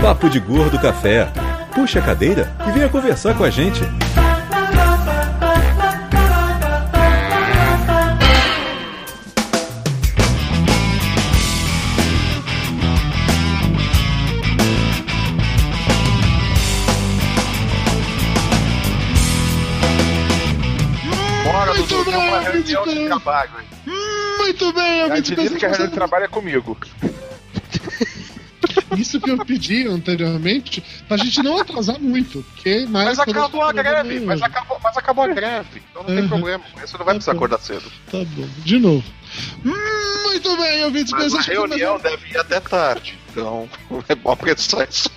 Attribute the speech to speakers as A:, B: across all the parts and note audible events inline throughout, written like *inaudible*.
A: Papo de Gordo Café. Puxa a cadeira e venha conversar com a gente.
B: Bora,
C: Muito
B: Dudu, tem uma
C: bem,
B: reunião de
C: muito bem.
B: trabalho.
C: Muito bem, ouvintes
B: te disse que a reunião de trabalho é comigo.
C: Isso que eu pedi anteriormente, pra gente não atrasar muito, porque mais
B: Mas acabou a greve, mas
C: acabou.
B: mas acabou a greve. Então não tem
C: Uhum.
B: problema. Você não vai precisar
C: Tá bom.
B: acordar cedo.
C: Tá bom, de novo. Muito bem, ouvintes
B: Mas a reunião deve ir até tarde. Então, *laughs* é bom apressar isso.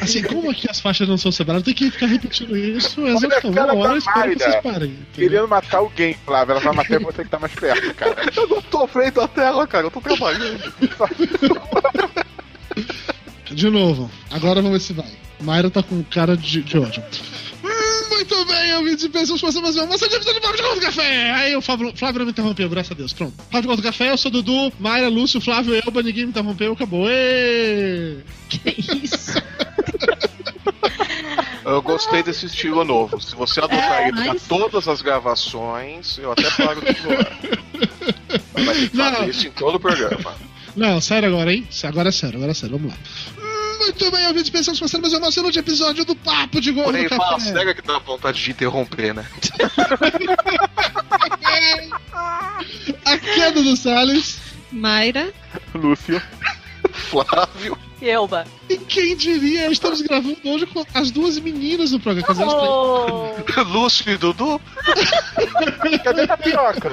C: Assim, como aqui as faixas não são separadas, tem que ficar repetindo isso
B: Olha a
C: exatamente
B: cara
C: uma hora
B: da
C: espero que vocês parem. entendeu?
B: Querendo matar alguém, Flávio. Ela vai matar você que tá mais perto, cara. *laughs* Eu não tô frente à tela, cara. Eu tô trabalhando. *laughs*
C: De novo, agora vamos ver se vai. Mayra tá com cara de, de ódio. Hum, muito bem, ouvintes e pessoas, começamos mais uma moça de episódio do Papo de Gordo Café. Aí o Flávio, Flávio não me interrompeu, graças a Deus. Pronto. Papo de Gordo Café, eu sou Dudu, Mayra, Lúcio, Flávio, Elba, ninguém me interrompeu, acabou. Ê!
D: Que isso? *laughs*
B: Eu gostei desse estilo novo. Se você adotar
D: É,
B: ele pra
D: mas-
B: todas as gravações, eu até paro de voar. *laughs* Mas vai ter que fazer isso em todo o programa.
C: Não, sério agora, hein? Agora é sério, agora é sério, vamos lá. Muito bem, ouvintes e pessoas, começando mais uma excelente episódio do Papo de Gordo
B: Porém, fala
C: Café.
B: sério que dá vontade de interromper, né? *laughs*
C: A queda do Salles.
D: Mayra.
B: Lúcio, Flávio.
E: E Elba.
C: E quem diria, estamos gravando hoje com as duas meninas do programa.
E: Oh, *laughs*
B: Lúcio e Dudu? *laughs* Cadê a tapioca?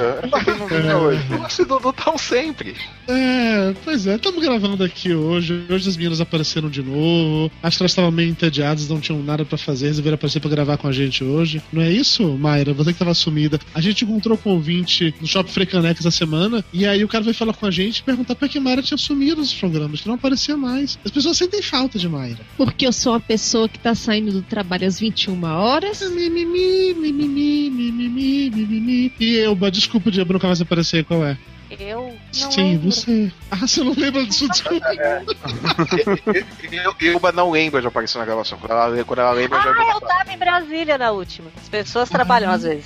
B: Vindo hoje. Lúcio e Dudu estão sempre.
C: É, pois é, estamos gravando aqui hoje. Hoje as meninas apareceram de novo. Acho que elas estavam meio entediadas, não tinham nada pra fazer, resolveram aparecer pra gravar com a gente hoje. Não é isso, Mayra? Você que tava sumida. A gente encontrou com um ouvinte no Shopping Frecanex essa semana, e aí o cara veio falar com a gente e perguntar por que Mayra tinha sumido nos programas, que não aparecia mais. As pessoas sentem falta de Mayra.
D: Porque eu sou uma pessoa que tá saindo do trabalho às 21 horas.
C: Mimimi, mimimi, mimimi, mimimi. E Elba, desculpa, Diabo, nunca mais aparecer, qual é?
E: eu não
C: Sim,
E: lembro.
C: você. Ah, você não lembra disso? Desculpa.
B: Eu, Ilba não lembra de aparecer na gravação. Quando ela, quando ela lembra, já
E: Ah, eu tava em Brasília na última. As pessoas trabalham às vezes.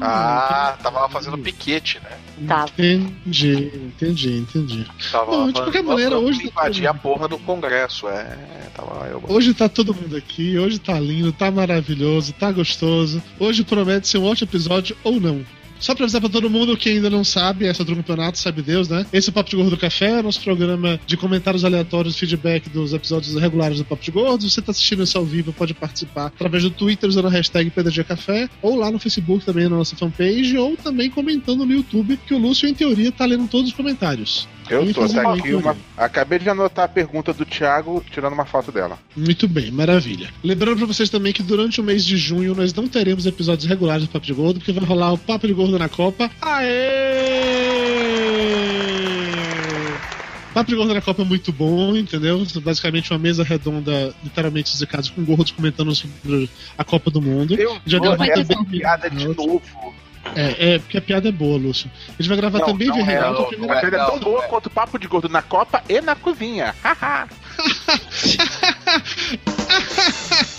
B: Ah, tava lá fazendo piquete, né?
E: Tava.
C: Entendi, entendi, entendi.
B: Tava
C: Não,
B: lá
C: de qualquer maneira, hoje tá
B: invadir
C: tudo-
B: a porra do Congresso, é. Tava lá, eu.
C: Hoje tá todo mundo aqui, hoje tá lindo, tá maravilhoso, tá gostoso. Hoje promete ser um ótimo episódio ou não. Só pra avisar pra todo mundo que ainda não sabe, essa do campeonato, sabe Deus, né? Esse é o Papo de Gordo do Café, nosso programa de comentários aleatórios, feedback dos episódios regulares do Papo de Gordo. Se você tá assistindo isso ao vivo, pode participar através do Twitter usando a hashtag PDG Café, ou lá no Facebook também na nossa fanpage, ou também comentando no YouTube, que o Lúcio, em teoria, tá lendo todos os comentários.
B: Eu tô, tá aqui uma. Acabei de anotar a pergunta do Thiago, tirando uma foto dela.
C: Muito bem, maravilha. Lembrando pra vocês também que durante o mês de junho nós não teremos episódios regulares do Papo de Gordo, porque vai rolar o Papo de Gordo na Copa. Aê! Papo de Gordo na Copa é muito bom, entendeu? Basicamente uma mesa redonda, literalmente musicados com gordos comentando sobre a Copa do Mundo.
B: Eu
C: Já
B: vou essa
C: também-
B: piada de novo.
C: É, é, porque a piada é boa, Lúcio. A gente vai gravar
B: Não,
C: também
B: não é,
C: Renato,
B: não,
C: a
B: piada é tão
F: não,
B: boa
F: é.
B: quanto o papo de gordo na Copa e na cozinha. Haha. *laughs*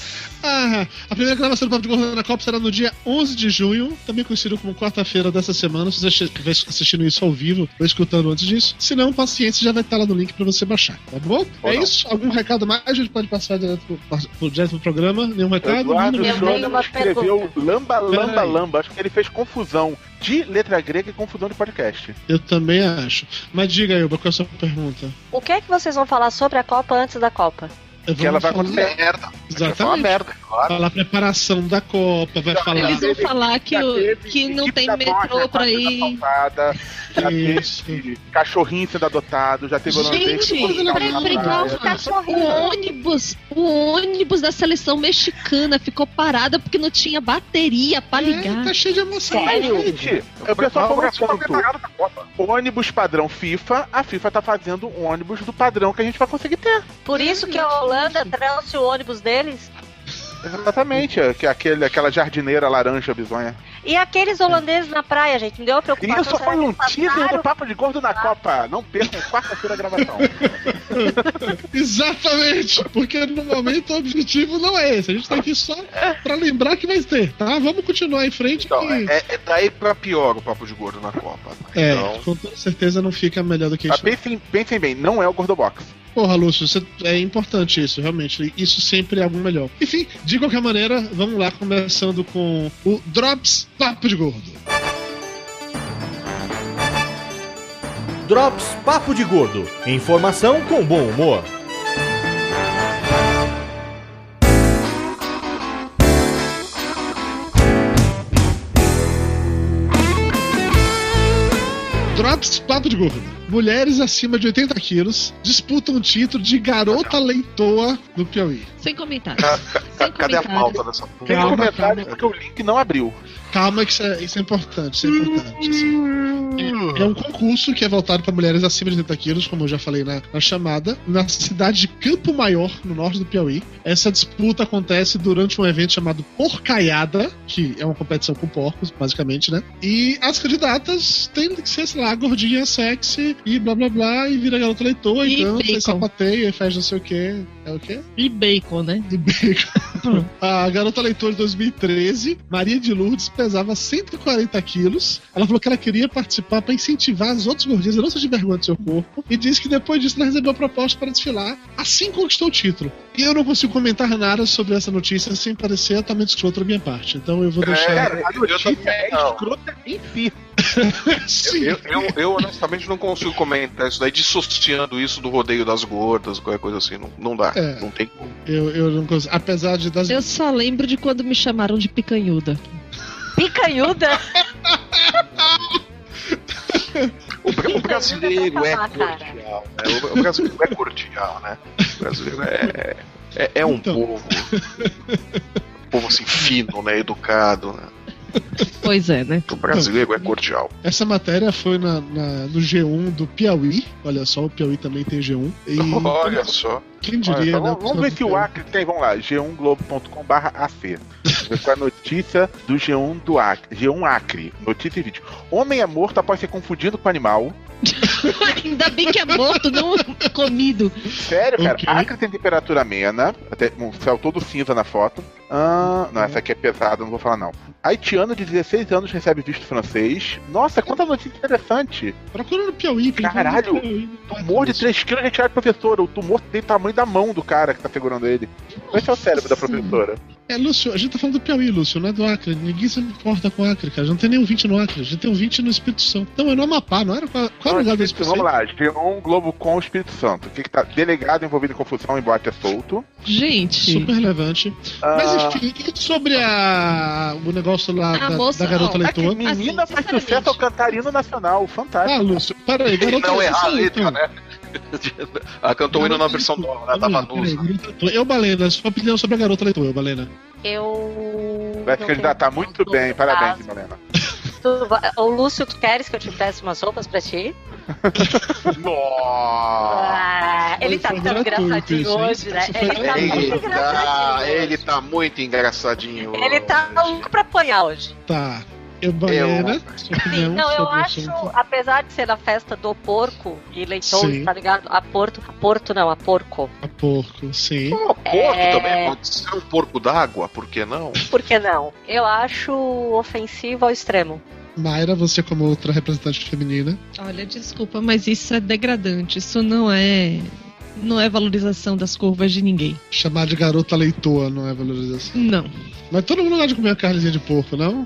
C: Ah, a primeira gravação do Papo de Gordo na Copa será no dia 11 de junho, também conhecido como quarta-feira dessa semana. Se você estiver assistindo isso ao vivo ou escutando antes disso. Se não, paciência, já vai estar lá no link pra você baixar, tá bom?
B: Ou
C: é
B: não.
C: isso? Algum recado mais? A gente pode passar direto pro, direto pro programa? Nenhum recado?
B: Eduardo
E: uma
B: escreveu
E: pergunta.
B: lamba, lamba, lamba. Acho que ele fez confusão de letra grega e confusão de podcast.
C: Eu também acho. Mas diga, Elba, qual é a sua pergunta?
E: O que é que vocês vão falar sobre a Copa antes da Copa?
C: Eu
B: Que ela vai
C: falar-
B: acontecer merda. Vai
C: Exatamente.
B: merda, claro.
C: Falar a preparação da Copa, vai falar.
D: Eles vão falar que, o, que não tem metrô pra ir.
B: Já teve cachorrinho sendo adotado, já teve holandês
D: Gente. O ônibus, o ônibus da seleção mexicana ficou parada porque não tinha bateria pra
C: É,
D: ligar.
C: tá cheio de emoção.
E: Sério?
B: Gente, o pessoal falou. Ônibus padrão FIFA, a FIFA tá fazendo um ônibus do padrão que a gente vai conseguir ter.
E: Por isso que a Holanda trouxe o ônibus deles?
B: Exatamente, é que aquele, aquela jardineira laranja bizonha.
E: E aqueles holandeses na praia, gente, me deu uma preocupação.
B: Isso
E: será
B: foi um teaser do Papo de Gordo na Copa. Não percam quarta-feira a gravação. *laughs*
C: Exatamente, porque no momento o objetivo não é esse. A gente tá aqui só pra lembrar que vai ter, tá? Vamos continuar em frente.
B: Então,
C: que...
B: é, é daí pra pior o Papo de Gordo na Copa.
C: É,
B: Então,
C: com toda certeza não fica melhor do que isso.
B: pensem, pensem bem, não é o Gordobox.
C: Porra, Lúcio, você- é importante isso, realmente. Isso sempre é algo melhor. Enfim, de qualquer maneira, vamos lá, começando com o Drops Papo de Gordo.
F: Drops Papo de Gordo. Informação com bom humor.
C: Drops Papo de Gordo. Mulheres acima de 80 quilos disputam o título de garota leitoa do Piauí.
D: Sem comentários. Sem
B: Cadê a
D: comentários.
B: pauta dessa porra?
C: Calma,
B: Tem comentário
C: calma.
B: porque o link não abriu.
C: Calma, que isso é, isso é importante, isso é importante. assim. É um concurso que é voltado para mulheres acima de 80 quilos, como eu já falei na, na chamada, na cidade de Campo Maior, no norte do Piauí. Essa disputa acontece durante um evento chamado Porcaiada, que é uma competição com porcos, basicamente, né? E as candidatas têm que ser, sei lá, gordinha, sexy e blá blá blá, e vira garota leitoa,
D: E
C: então,
D: bacon.
C: você sapateia e faz não sei o quê. É o quê?
D: E bacon, né?
C: E bacon. *laughs* A garota leitora de 2013, Maria de Lourdes, pesava 140 quilos. Ela falou que ela queria participar para incentivar as outras gordinhas a não sentir vergonha do seu corpo. E disse que depois disso ela recebeu a proposta para desfilar. Assim conquistou o título. E eu não consigo comentar nada sobre essa notícia sem parecer totalmente escroto da minha parte. Então eu vou deixar.
B: É, a notícia é escrota em.
C: Sim.
G: Eu, eu, eu, honestamente não consigo comentar isso daí, dissociando isso do rodeio das gordas, qualquer coisa assim. Não, não dá.
C: É.
G: Não tem como.
C: Eu, eu não consigo. Apesar de das.
D: Eu só lembro de quando me chamaram de picanhuda.
E: Picanhuda?
G: O, o brasileiro é
E: Cara.
G: cordial, né? O, brasileiro é cordial, né? O brasileiro é, é, é um
C: Então.
G: povo. povo assim, fino, né? Educado, né? *laughs*
D: Pois é, né?
G: O brasileiro é cordial.
C: Essa matéria foi na, na- no G1 do Piauí. Olha só, o Piauí também tem G1. E *laughs*
G: Olha só.
C: quem
B: Olha,
C: diria,
B: então
C: né?
B: vamos, vamos ver se o Acre tem. Vamos lá, g1globo.com.br AC. Vamos ver qual é a notícia do G1 do Acre. G1 Acre. Notícia e vídeo. Homem é morto após ser confundido com animal. *laughs*
D: Ainda bem que é morto, não comido.
B: Sério, cara.
C: Ok.
B: Acre tem temperatura amena. Até um céu todo cinza na foto. Ah, não, essa aqui é pesada, não vou falar não. Haitiano de 16 anos recebe visto francês. Nossa, quanta notícia interessante.
C: Procura no Piauí. tem
B: Caralho.
C: no Piauí.
B: Tumor de 3 kg retirado de professora. O tumor tem tamanho da mão do cara que tá segurando ele. Esse é o cérebro da professora.
C: É, Lúcio, a gente tá falando do Piauí, Lúcio, não é do Acre. Ninguém se importa com o Acre, cara. Não tem nenhum 20 no Acre. A gente tem um 20 no Espírito Santo. Não, é no Amapá, não era? Qual, qual é o lugar do Espírito
B: Vamos
C: Santo?
B: lá, G1 Globo com o Espírito Santo. O que, que tá? Delegado envolvido em confusão em boate é solto.
D: Gente,
C: Super relevante.
B: Ah,
C: Mas e sobre a, o negócio lá
D: A
C: da,
D: moça-
C: da garota
D: não,
B: é que
C: leitora.
B: menina
D: Assim,
B: faz sucesso ao cantarino nacional. Fantástico.
C: Ah, Lúcio, peraí, garota
G: não errar a letra,
C: então.
G: né? *laughs* Ela cantou o hino na versão nova, né?
C: Peraí. Eu, Balena, sua opinião sobre a garota leitora, eu, Balena.
E: Eu.
B: Vai se candidatar
E: tenho
B: muito bem. Parabéns,
E: tá?
B: Malena.
E: Tu Ô, Lúcio, tu queres que eu te peça umas roupas pra ti? *laughs*
G: Nossa!
E: Ah, ele tá tão
C: gratuito
E: engraçadinho
C: isso, hein?
E: hoje, né? Ele tá engraçadinho.
G: ele tá muito engraçadinho.
E: Ele tá louco pra apanhar hoje.
C: Tá. Eu, Balena,
G: Eu-
E: Sim, não, eu acho, apesar de ser a festa do porco e leitões,
C: Sim.
E: tá ligado? A porto, a porto não, a porco.
C: A porco, sim.
G: Um porco
E: É.
G: também pode ser um porco d'água, por que não?
E: Por que não? Eu acho ofensivo ao extremo.
C: Mayra, você como outra representante feminina.
D: olha, desculpa, mas isso é degradante. Isso não é. Não é valorização das curvas de ninguém.
C: Chamar de garota leitoa não é valorização.
D: Não.
C: Mas todo mundo gosta de comer a carnezinha de porco, não?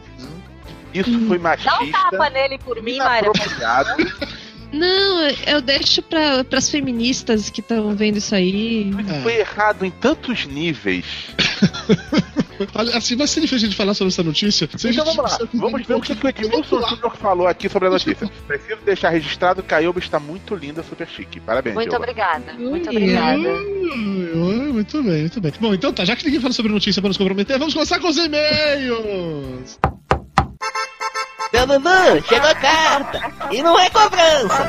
B: Isso foi
E: Dá um tapa
B: machista.
E: nele por mim, Mayra. *laughs*
D: Não, eu deixo para as feministas que estão vendo isso aí.
B: Foi errado em tantos níveis. *laughs*
C: Olha, assim, vai ser difícil de falar sobre essa notícia. Se a
B: Então
C: gente-
B: vamos lá. Vamos ver o que, que o Edmilson Júnior falou aqui sobre a notícia. Preciso deixar registrado, Caioba está muito linda, super chique. Parabéns,
E: Muito
B: Diogo.
E: obrigada. Muito
D: Ui,
E: obrigada.
C: Ui, Muito bem, muito bem. Bom, então tá, já que ninguém fala sobre notícia para nos comprometer, vamos começar com os e-mails!
H: Dudu, chegou a carta. E não é cobrança.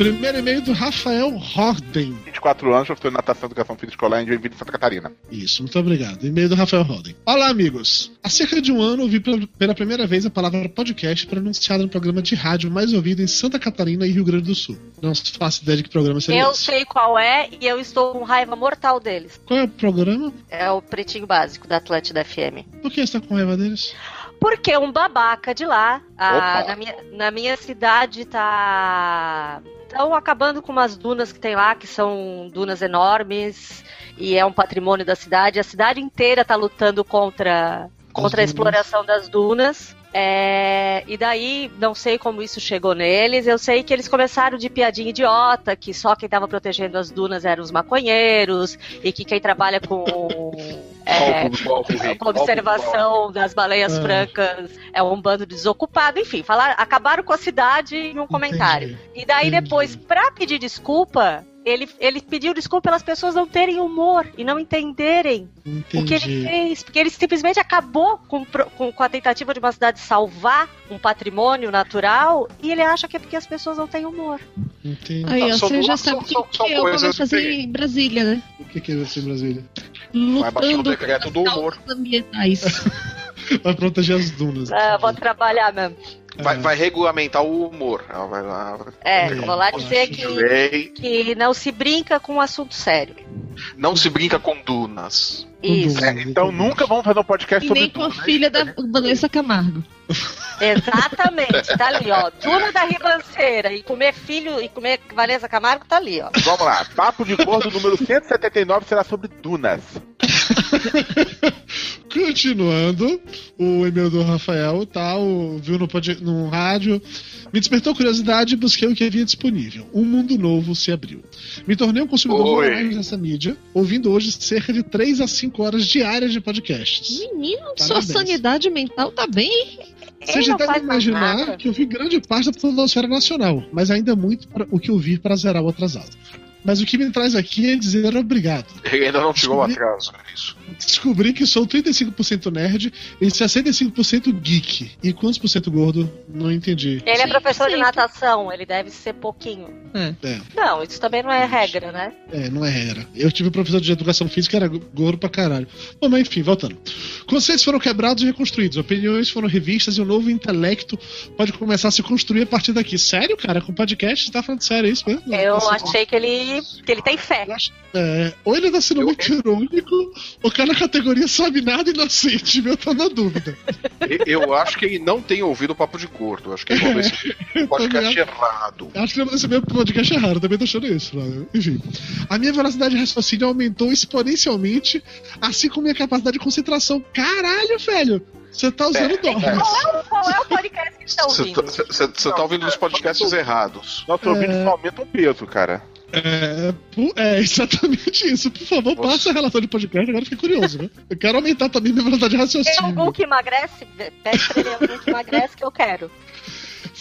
C: Primeiro e-mail do Rafael Horden.
B: 24 anos, professor de natação e educação física escolar em Joinville, Santa Catarina.
C: Isso, muito obrigado. E-mail do Rafael Holden. Olá, amigos. Há cerca de um ano ouvi pela, pela primeira vez a palavra podcast pronunciada no programa de rádio mais ouvido em Santa Catarina e Rio Grande do Sul. Não faço ideia de que programa seria
E: Eu
C: esse.
E: sei qual é e eu estou com raiva mortal deles.
C: Qual é o programa?
E: É o Pretinho Básico da Atlântida FM.
C: Por que você tá com raiva deles?
E: Porque um babaca de lá,
B: Opa.
E: na, minha, na minha cidade, tá. Estão acabando com umas dunas que tem lá, que são dunas enormes, e é um patrimônio da cidade. A cidade inteira tá lutando contra, contra a
C: dunas.
E: exploração das dunas. É, e daí, não sei como isso chegou neles. Eu sei que eles começaram de piadinha idiota, que só quem tava protegendo as dunas eram os maconheiros, e que quem trabalha com. *laughs* é, com observação das baleias
C: Ah.
E: francas é um bando de desocupado, enfim, falar, acabaram com a cidade em um comentário. E daí
C: Entendi.
E: depois, pra pedir desculpa, ele, ele pediu desculpa pelas pessoas não terem humor e não entenderem o que ele
C: Entendi.
E: fez, porque ele simplesmente acabou com, com, com a tentativa de uma cidade salvar um patrimônio natural e ele acha que é porque as pessoas não têm humor.
C: Entendi.
D: Aí, você já sabe o que,
G: são
D: que eu vou fazer em Brasília, né?
C: O que que é isso em Brasília?
G: Vai baixar o
D: Lutando
G: decreto do humor.
D: ambientais. *laughs*
C: Vai proteger as dunas.
E: Ah, vou trabalhar mesmo.
G: Vai,
C: Ah,
G: vai regulamentar o humor. Ela vai lá.
E: É, vou lá dizer que, que não se brinca com um assunto sério.
G: Não se brinca com dunas.
E: Isso.
B: É, então nunca vamos fazer um podcast
D: e
B: sobre
D: nem com a filha da Vanessa Camargo.
E: Exatamente, tá ali, ó. Duna da Ribanceira e comer filho e comer Vanessa Camargo tá ali, ó.
B: Vamos lá. Papo de gordo número 179 será sobre dunas. *laughs*
C: Continuando, o e-mail do Rafael, tal, viu no, no rádio, me despertou curiosidade e busquei o que havia disponível. Um mundo novo se abriu. Me tornei um consumidor voraz dessa mídia, ouvindo hoje cerca de 3 a 5 horas diárias de podcasts.
D: Menino, sua
C: Parabéns.
D: sanidade mental tá bem.
C: Você já deve imaginar
E: nada.
C: que eu vi grande parte da podosfera nacional, mas ainda muito o que ouvir para zerar o atrasado. Mas o que me traz aqui é dizer obrigado.
G: Ele ainda não chegou ao
C: Descobri-
G: atraso. é Isso.
C: Descobri que sou 35% nerd e 65% geek. E quantos por cento gordo? Não entendi.
E: Ele é
D: Sim,
E: professor de
D: sim.
E: natação, ele deve ser pouquinho.
C: É,
E: Não, isso também não é regra, né?
C: é, não é regra. Eu tive um professor de educação física que era gordo pra caralho. Bom, mas enfim, voltando. Conceitos foram quebrados e reconstruídos, opiniões foram revistas e um novo intelecto pode começar a se construir a partir daqui. Sério, cara? Com podcast? Você tá falando sério isso mesmo?
E: Eu
C: Nossa,
E: achei que ele, que ele tem fé.
C: é, ou ele tá sendo
G: Eu-
C: muito irônico, ou cada categoria sabe nada inocente, meu, tá na dúvida.
G: Eu acho que ele não tem ouvido o papo de gordo. Acho que ele ouviu *laughs* esse podcast errado.
C: Acho que esse meu podcast é raro, também tô achando isso. Né? Enfim. A minha velocidade de raciocínio aumentou exponencialmente, assim como minha capacidade de concentração. Caralho, velho! Você tá usando
G: É,
C: dólares.
E: Qual é o podcast que estão
G: Você
E: ouvindo?
G: tá, você- você tá ouvindo os podcasts errados.
B: Nosso ouvinte
C: É.
B: só aumenta um peso, cara.
C: É, é exatamente isso. Por favor,
G: Você-
C: passa a relação de podcast, agora eu fiquei curioso, né? Eu quero aumentar também minha velocidade de
E: Tem
C: raciocínio.
E: algum que emagrece? Pede pra ele algum que emagrece que eu quero.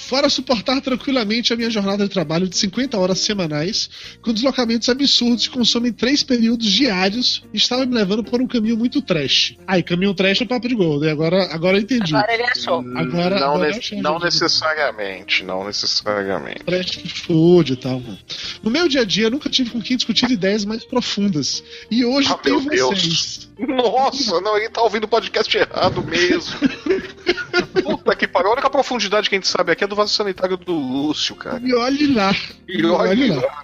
C: Fora suportar tranquilamente a minha jornada de trabalho de 50 horas semanais, com deslocamentos absurdos que consomem três períodos diários, estava me levando por um caminho muito trash. Ai, caminho trash é papo de gordo, e agora, agora eu entendi.
E: Agora ele achou.
C: Agora-
G: não,
C: agora
G: ne- não necessariamente, não necessariamente.
C: Trash food e tal. mano. No meu dia a dia, eu nunca tive com quem discutir ideias mais profundas. E hoje
G: Ah,
C: tenho
G: meu Deus. Nossa, não, ele tá ouvindo o podcast errado mesmo. *laughs* Puta que pariu. A única profundidade que a gente sabe aqui é do vaso sanitário do Lúcio, cara.
C: E olhe lá.
G: E olha lá.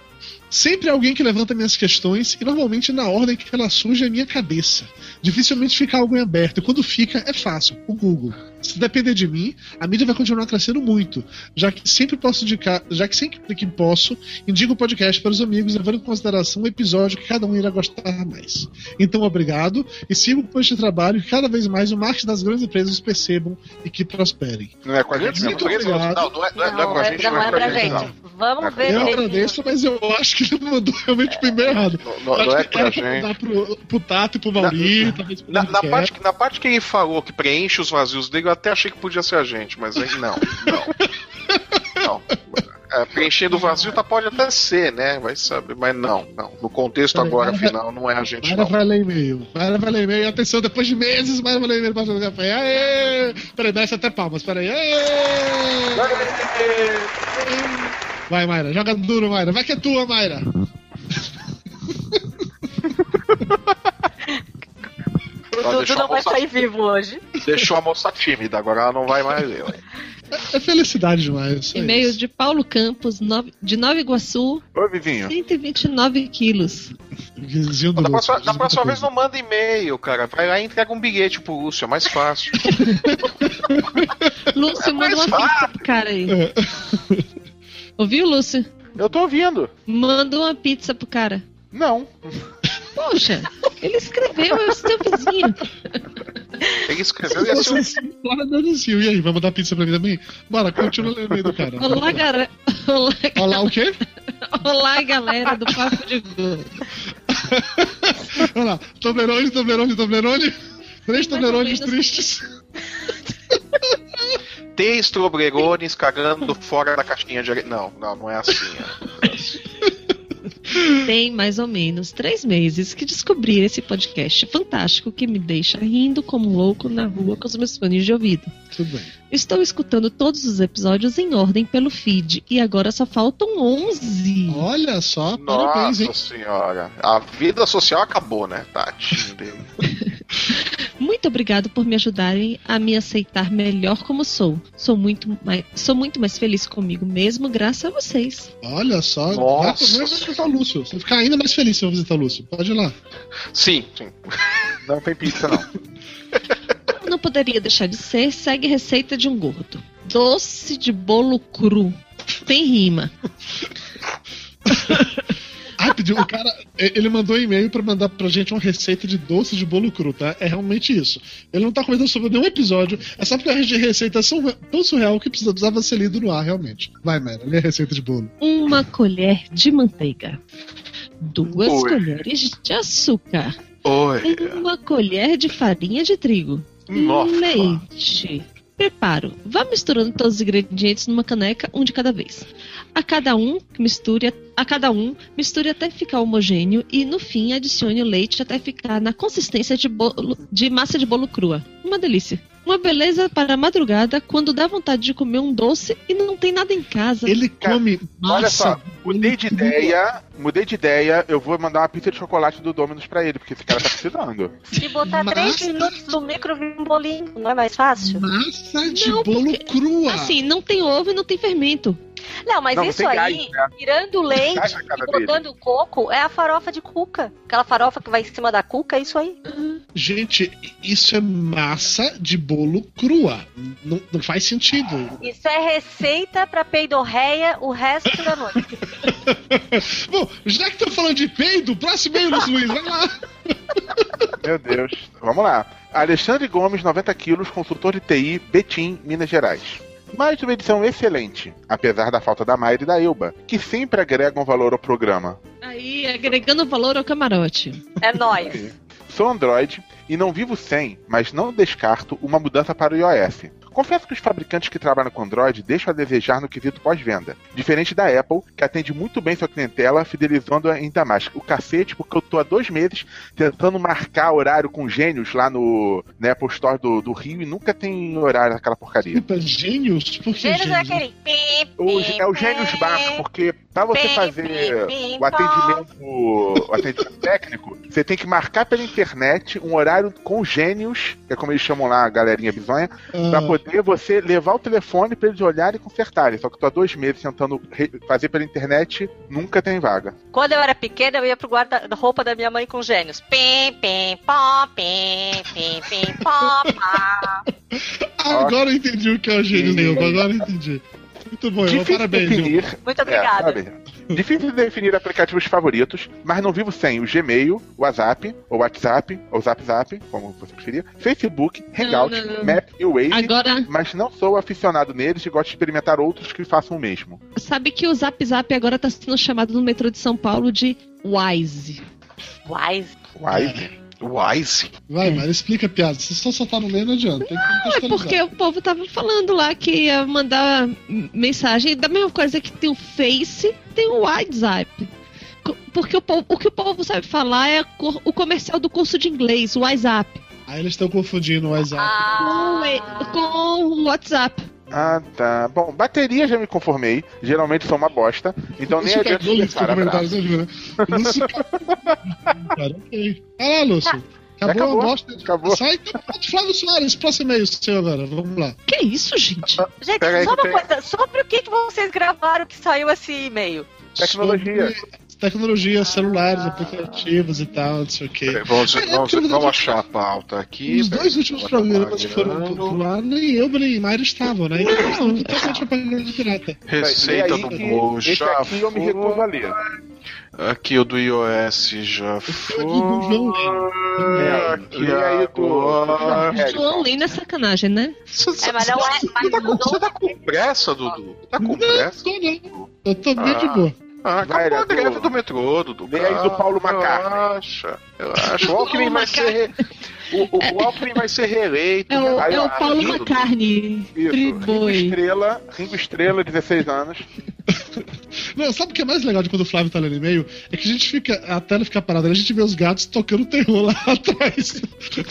C: Sempre alguém que levanta minhas questões e normalmente na ordem que ela surge é a minha cabeça. Dificilmente fica algo em aberto. E quando fica, é fácil. O Google. Se depender de mim, a mídia vai continuar crescendo muito. Já que sempre posso indicar, já que sempre que posso, indico o podcast para os amigos, levando em consideração o episódio que cada um irá gostar mais. Então, obrigado e sigo com este trabalho que cada vez mais o marketing das grandes empresas percebam e que prosperem.
B: Não é com a gente, não.
C: Muito
G: Não,
C: obrigado.
G: não, não é, não é, não é com a gente,
E: não
G: não
E: é pra
G: gente.
E: gente.
G: não.
E: Vamos ver
C: Eu agradeço, mas eu acho que ele mandou realmente pro e-mail errado.
G: Não, não-
C: Acho
G: não é
C: que
G: pra gente.
C: pro, pro Tato e pro Mauri, talvez pro
G: Na, na parte, que- na parte que ele falou que preenche os vazios dele, eu até achei que podia ser a gente, mas aí não, não. Não. É, preenchendo o vazio tá, pode até ser, né? Vai saber, mas não, não. No contexto
C: Peraí,
G: agora, final, não é a gente,
C: Mara
G: não.
C: vai ler e-mail. Mara vai ler e-mail. E Atenção, depois de meses, Mara vai ler e-mail para o café. Aê! Peraí, desce até palmas. Peraí. Aê! Vai, Mayra, joga duro, Mayra. Vai que é tua, Mayra.
E: Dudu não vai sair vivo hoje.
G: Deixou a moça tímida, agora ela não vai mais ler.
C: É felicidade demais. só
D: E-mail de Paulo Campos, de Nova Iguaçu,
B: Ô, vizinho.
D: 129 quilos.
C: Vizinho do
G: Da
C: Lúcio,
G: próxima, da próxima vez não manda e-mail, cara. Vai lá e entrega um bilhete pro Lúcio, é mais fácil. *laughs*
D: Lúcio, manda uma pizza pro cara aí. Ouviu, Lúcio?
B: Eu tô ouvindo.
D: Manda uma pizza pro cara.
B: Não.
D: Poxa, ele escreveu, é o seu vizinho.
G: Ele escreveu e
C: fora do anuncio. E aí, vai mandar pizza pra mim também? Bora, continua lendo aí do cara.
D: Olá, gara... Olá,
C: Olá, o quê?
D: Olá, galera do Papo de Gordo.
C: Olha lá. Toblerone, Toblerone, Toblerone. Três Toblerones
D: menos.
C: tristes.
G: três Toblerones cagando fora da caixinha de areia. Não, não, não é assim. é.
D: Tem mais ou menos três meses que descobri esse podcast fantástico que me deixa rindo como louco na rua com os meus fones de ouvido.
C: Tudo bem.
D: Estou escutando todos os episódios em ordem pelo feed e agora só faltam 11.
C: Olha só, parabéns, hein?
G: Nossa senhora. A vida social acabou, né, Tati? dele. *laughs*
D: Muito obrigado por me ajudarem a me aceitar melhor como sou. Sou muito mais, sou muito mais feliz comigo mesmo graças a vocês.
C: Olha só.
G: Nossa.
C: Vai, vai visitar o Lúcio. Você vai ficar ainda mais feliz se eu visitar o Lúcio. Pode ir lá.
G: Sim, sim.
B: Não tem pizza, não. *laughs*
D: Como não poderia deixar de ser, segue receita de um gordo. Doce de bolo cru. Tem rima. *laughs*
C: Ah, pediu. O cara, ele mandou um e-mail pra mandar pra gente uma receita de doce de bolo cru, tá? É realmente isso. Ele não tá comentando sobre nenhum episódio. É só porque a de receita são tão surreal que precisa- precisava ser lido no ar, realmente. Vai, Mera, lê a receita de bolo.
D: Uma colher de manteiga. Duas
G: Oi.
D: colheres de açúcar.
G: Oi.
D: Uma colher de farinha de trigo.
G: Nossa.
D: Leite. Preparo. Vá misturando todos os ingredientes numa caneca, um de cada vez. A cada um, misture a cada um, misture até ficar homogêneo e no fim adicione o leite até ficar na consistência de, bolo, de massa de bolo crua. Uma delícia. Uma beleza para a madrugada quando dá vontade de comer um doce e não tem nada em casa.
C: Ele come massa.
B: Olha só, mudei de ideia. Mudei de ideia. Eu vou mandar uma pizza de chocolate do Domino's pra ele, porque esse cara tá precisando. *laughs*
E: Se botar
C: Massa.
E: três minutos no micro, um bolinho. Não é mais fácil?
C: Massa de
D: Não,
C: bolo
D: porque-
C: crua.
D: Assim, não tem ovo e não tem fermento.
E: Não, mas
B: Não, não
E: isso
B: tem
E: aí,
B: gás, né?
E: tirando leite e botando o coco, é a farofa de cuca. Aquela farofa que vai em cima da cuca, é isso aí.
C: Gente, isso é massa de bolo crua. Não, não faz sentido.
E: Isso é receita pra peidorreia o resto da noite. *laughs*
C: Bom, já que tô falando de peido, próximo e-mail, Luiz, vai lá.
B: Meu Deus. Vamos lá. Alexandre Gomes, 90 quilos, consultor de TI, Betim, Minas Gerais. Mais uma edição excelente, apesar da falta da Mayra e da Elba, que sempre agregam valor ao programa.
D: Aí, agregando valor ao camarote.
E: É nóis.
B: Sou Android e não vivo sem, mas não descarto uma mudança para o iOS. Confesso que os fabricantes que trabalham com Android deixam a desejar no quesito pós-venda. Diferente da Apple, que atende muito bem sua clientela, fidelizando ainda mais. O cacete, porque eu tô há dois meses tentando marcar horário com gênios lá no na Apple Store do, do Rio e nunca tem horário naquela porcaria.
C: Desculpa, gênios? Por que
E: Gêneros é
C: gênios?
E: aquele. pim,
B: O- é o Gênios
E: pim,
B: Bar, porque pra você fazer o atendimento, o atendimento técnico, você tem que marcar pela internet um horário com gênios, que é como eles chamam lá a galerinha bizonha, pra
C: Ah,
B: poder você levar o telefone pra eles olharem e consertarem. Só que tô há dois meses tentando fazer pela internet, nunca tem vaga.
E: Quando eu era pequena, eu ia pro guarda-roupa da minha mãe com gênios. Pim, pim, pó, pim, pim, pim, pó, pá. *laughs*
C: agora eu entendi o que é o gênio agora eu entendi. Muito bom,
B: Difícil
C: parabéns.
B: definir.
E: Muito obrigada.
B: É? Difícil de definir aplicativos favoritos, mas não vivo sem o Gmail, o WhatsApp, o WhatsApp, ou Zap Zap, como você preferir, Facebook, Hangout,
D: não, não.
B: Map e Waze.
D: Agora,
B: Mas não sou aficionado neles e gosto de experimentar outros que façam o mesmo.
D: sabe que o Zap Zap agora tá sendo chamado no metrô de São Paulo de Wise.
E: Wise.
B: Wise.
G: Wise.
C: Vai, Mara, explica a piada. Se só só tá no meio, não adianta. Tem que
D: É porque o povo tava falando lá que ia mandar mensagem da mesma coisa que tem o Face, tem o WhatsApp. Porque o, povo- o que o povo sabe falar é o comercial do curso de inglês, o WhatsApp,
C: Aí eles estão confundindo o WhatsApp.
E: Ah.
D: com, com o WhatsApp.
B: Ah, tá. Bom, bateria já me conformei. Geralmente são uma bosta. Então nem
C: Lúcio
B: adianta a
C: comentários, viu, né? Lúcio Cara, ok. Ah lá, Lúcio. Acabou,
B: acabou,
C: a bosta.
B: acabou.
C: Sai, então, Flávio Soares, próximo e-mail seu agora. Vamos lá.
D: Que isso, gente?
E: Gente,
G: Peraí
E: só uma
G: tem-
E: coisa, sobre o que, que vocês gravaram que saiu esse e-mail?
B: Tecnologia.
C: Sobre Tecnologia, celulares, aplicativos e tal, não sei o quê.
G: Vamos,
C: É, é
G: vamos,
C: na
G: vamos achar a pauta aqui.
C: Os dois últimos
G: tá
C: programas que foram pro lá, nem eu, nem Mayra estavam, né? Então, não, totalmente propaganda de pirata. *laughs*
G: Receita do bolo já
B: aqui eu me recuso a ler.
G: Aqui o do iOS já foi.
C: do João
B: É,
G: Aqui
B: lê aí do-
G: agora.
B: É,
D: João Lino é sacanagem, né?
E: É, mas não é. Mas
G: Você tá com, você tá com pressa, Dudu? Tá com pressa?
C: Tô não. Eu tô bem de
G: Ah.
C: boa.
G: Ah,
B: Vai,
G: acabou a
B: Dudu.
G: greve do metrô, Dudu.
B: Vem aí do Paulo McCartney.
G: Relaxa, relaxa. O Alckmin vai ser. O, o, o Alckmin vai ser reeleito.
D: É o,
B: Aí,
D: é o Paulo
G: Dudu.
D: McCartney.
B: Isso, Ringo. Estrela, Ringo Estrela, 16 anos. *laughs*
C: Não, sabe o que é mais legal de quando o Flávio tá lendo e-mail? É que a gente fica, a tela fica parada, a gente vê os gatos tocando terror lá *laughs* atrás.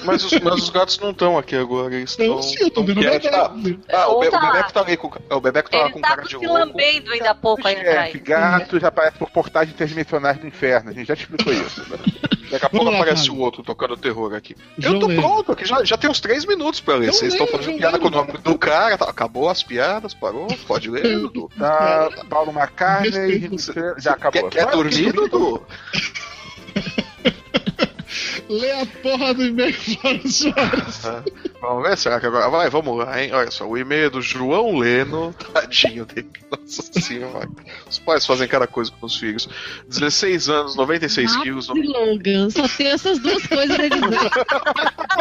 G: Mas os, mas os gatos não estão aqui agora. Eles
C: Então,
G: estão.
C: sim, eu tô vendo
G: quietos. Ah,
C: verdade.
G: Ah, o, Be- o
E: tá-
G: Bebeco tá ali com. O Bebeco tá lá
E: Ele
G: com
E: tá
G: cara de
E: se
G: louco.
E: lambendo ainda há pouco aí atrás.
B: Gatos aparece por portais interdimensionais do inferno. A gente já te explicou isso.
G: Daqui a pouco
C: lá,
G: aparece o outro tocando terror aqui. Eu tô
C: Leno.
G: pronto aqui, já, já tem uns três minutos pra ler.
C: Então
G: Vocês estão fazendo piada com o nome do cara. tá- acabou as piadas, parou? Pode ler, *laughs* Dudu.
B: Tá, Paulo McCartney. Já acabou.
G: Quer, quer dormir, Dudu? *laughs*
C: Lê a porra do e-mail, Flávio *laughs* Soares.
G: Vamos ver, será que agora. Vai, vamos lá, hein? Olha só, o e-mail é do João Leno, *laughs* tadinho dele. Nossa senhora. Os pais fazem cada coisa com os filhos. 16 anos, 96 quilos.
D: Maps e Logan. Só tem essas duas coisas a dizer.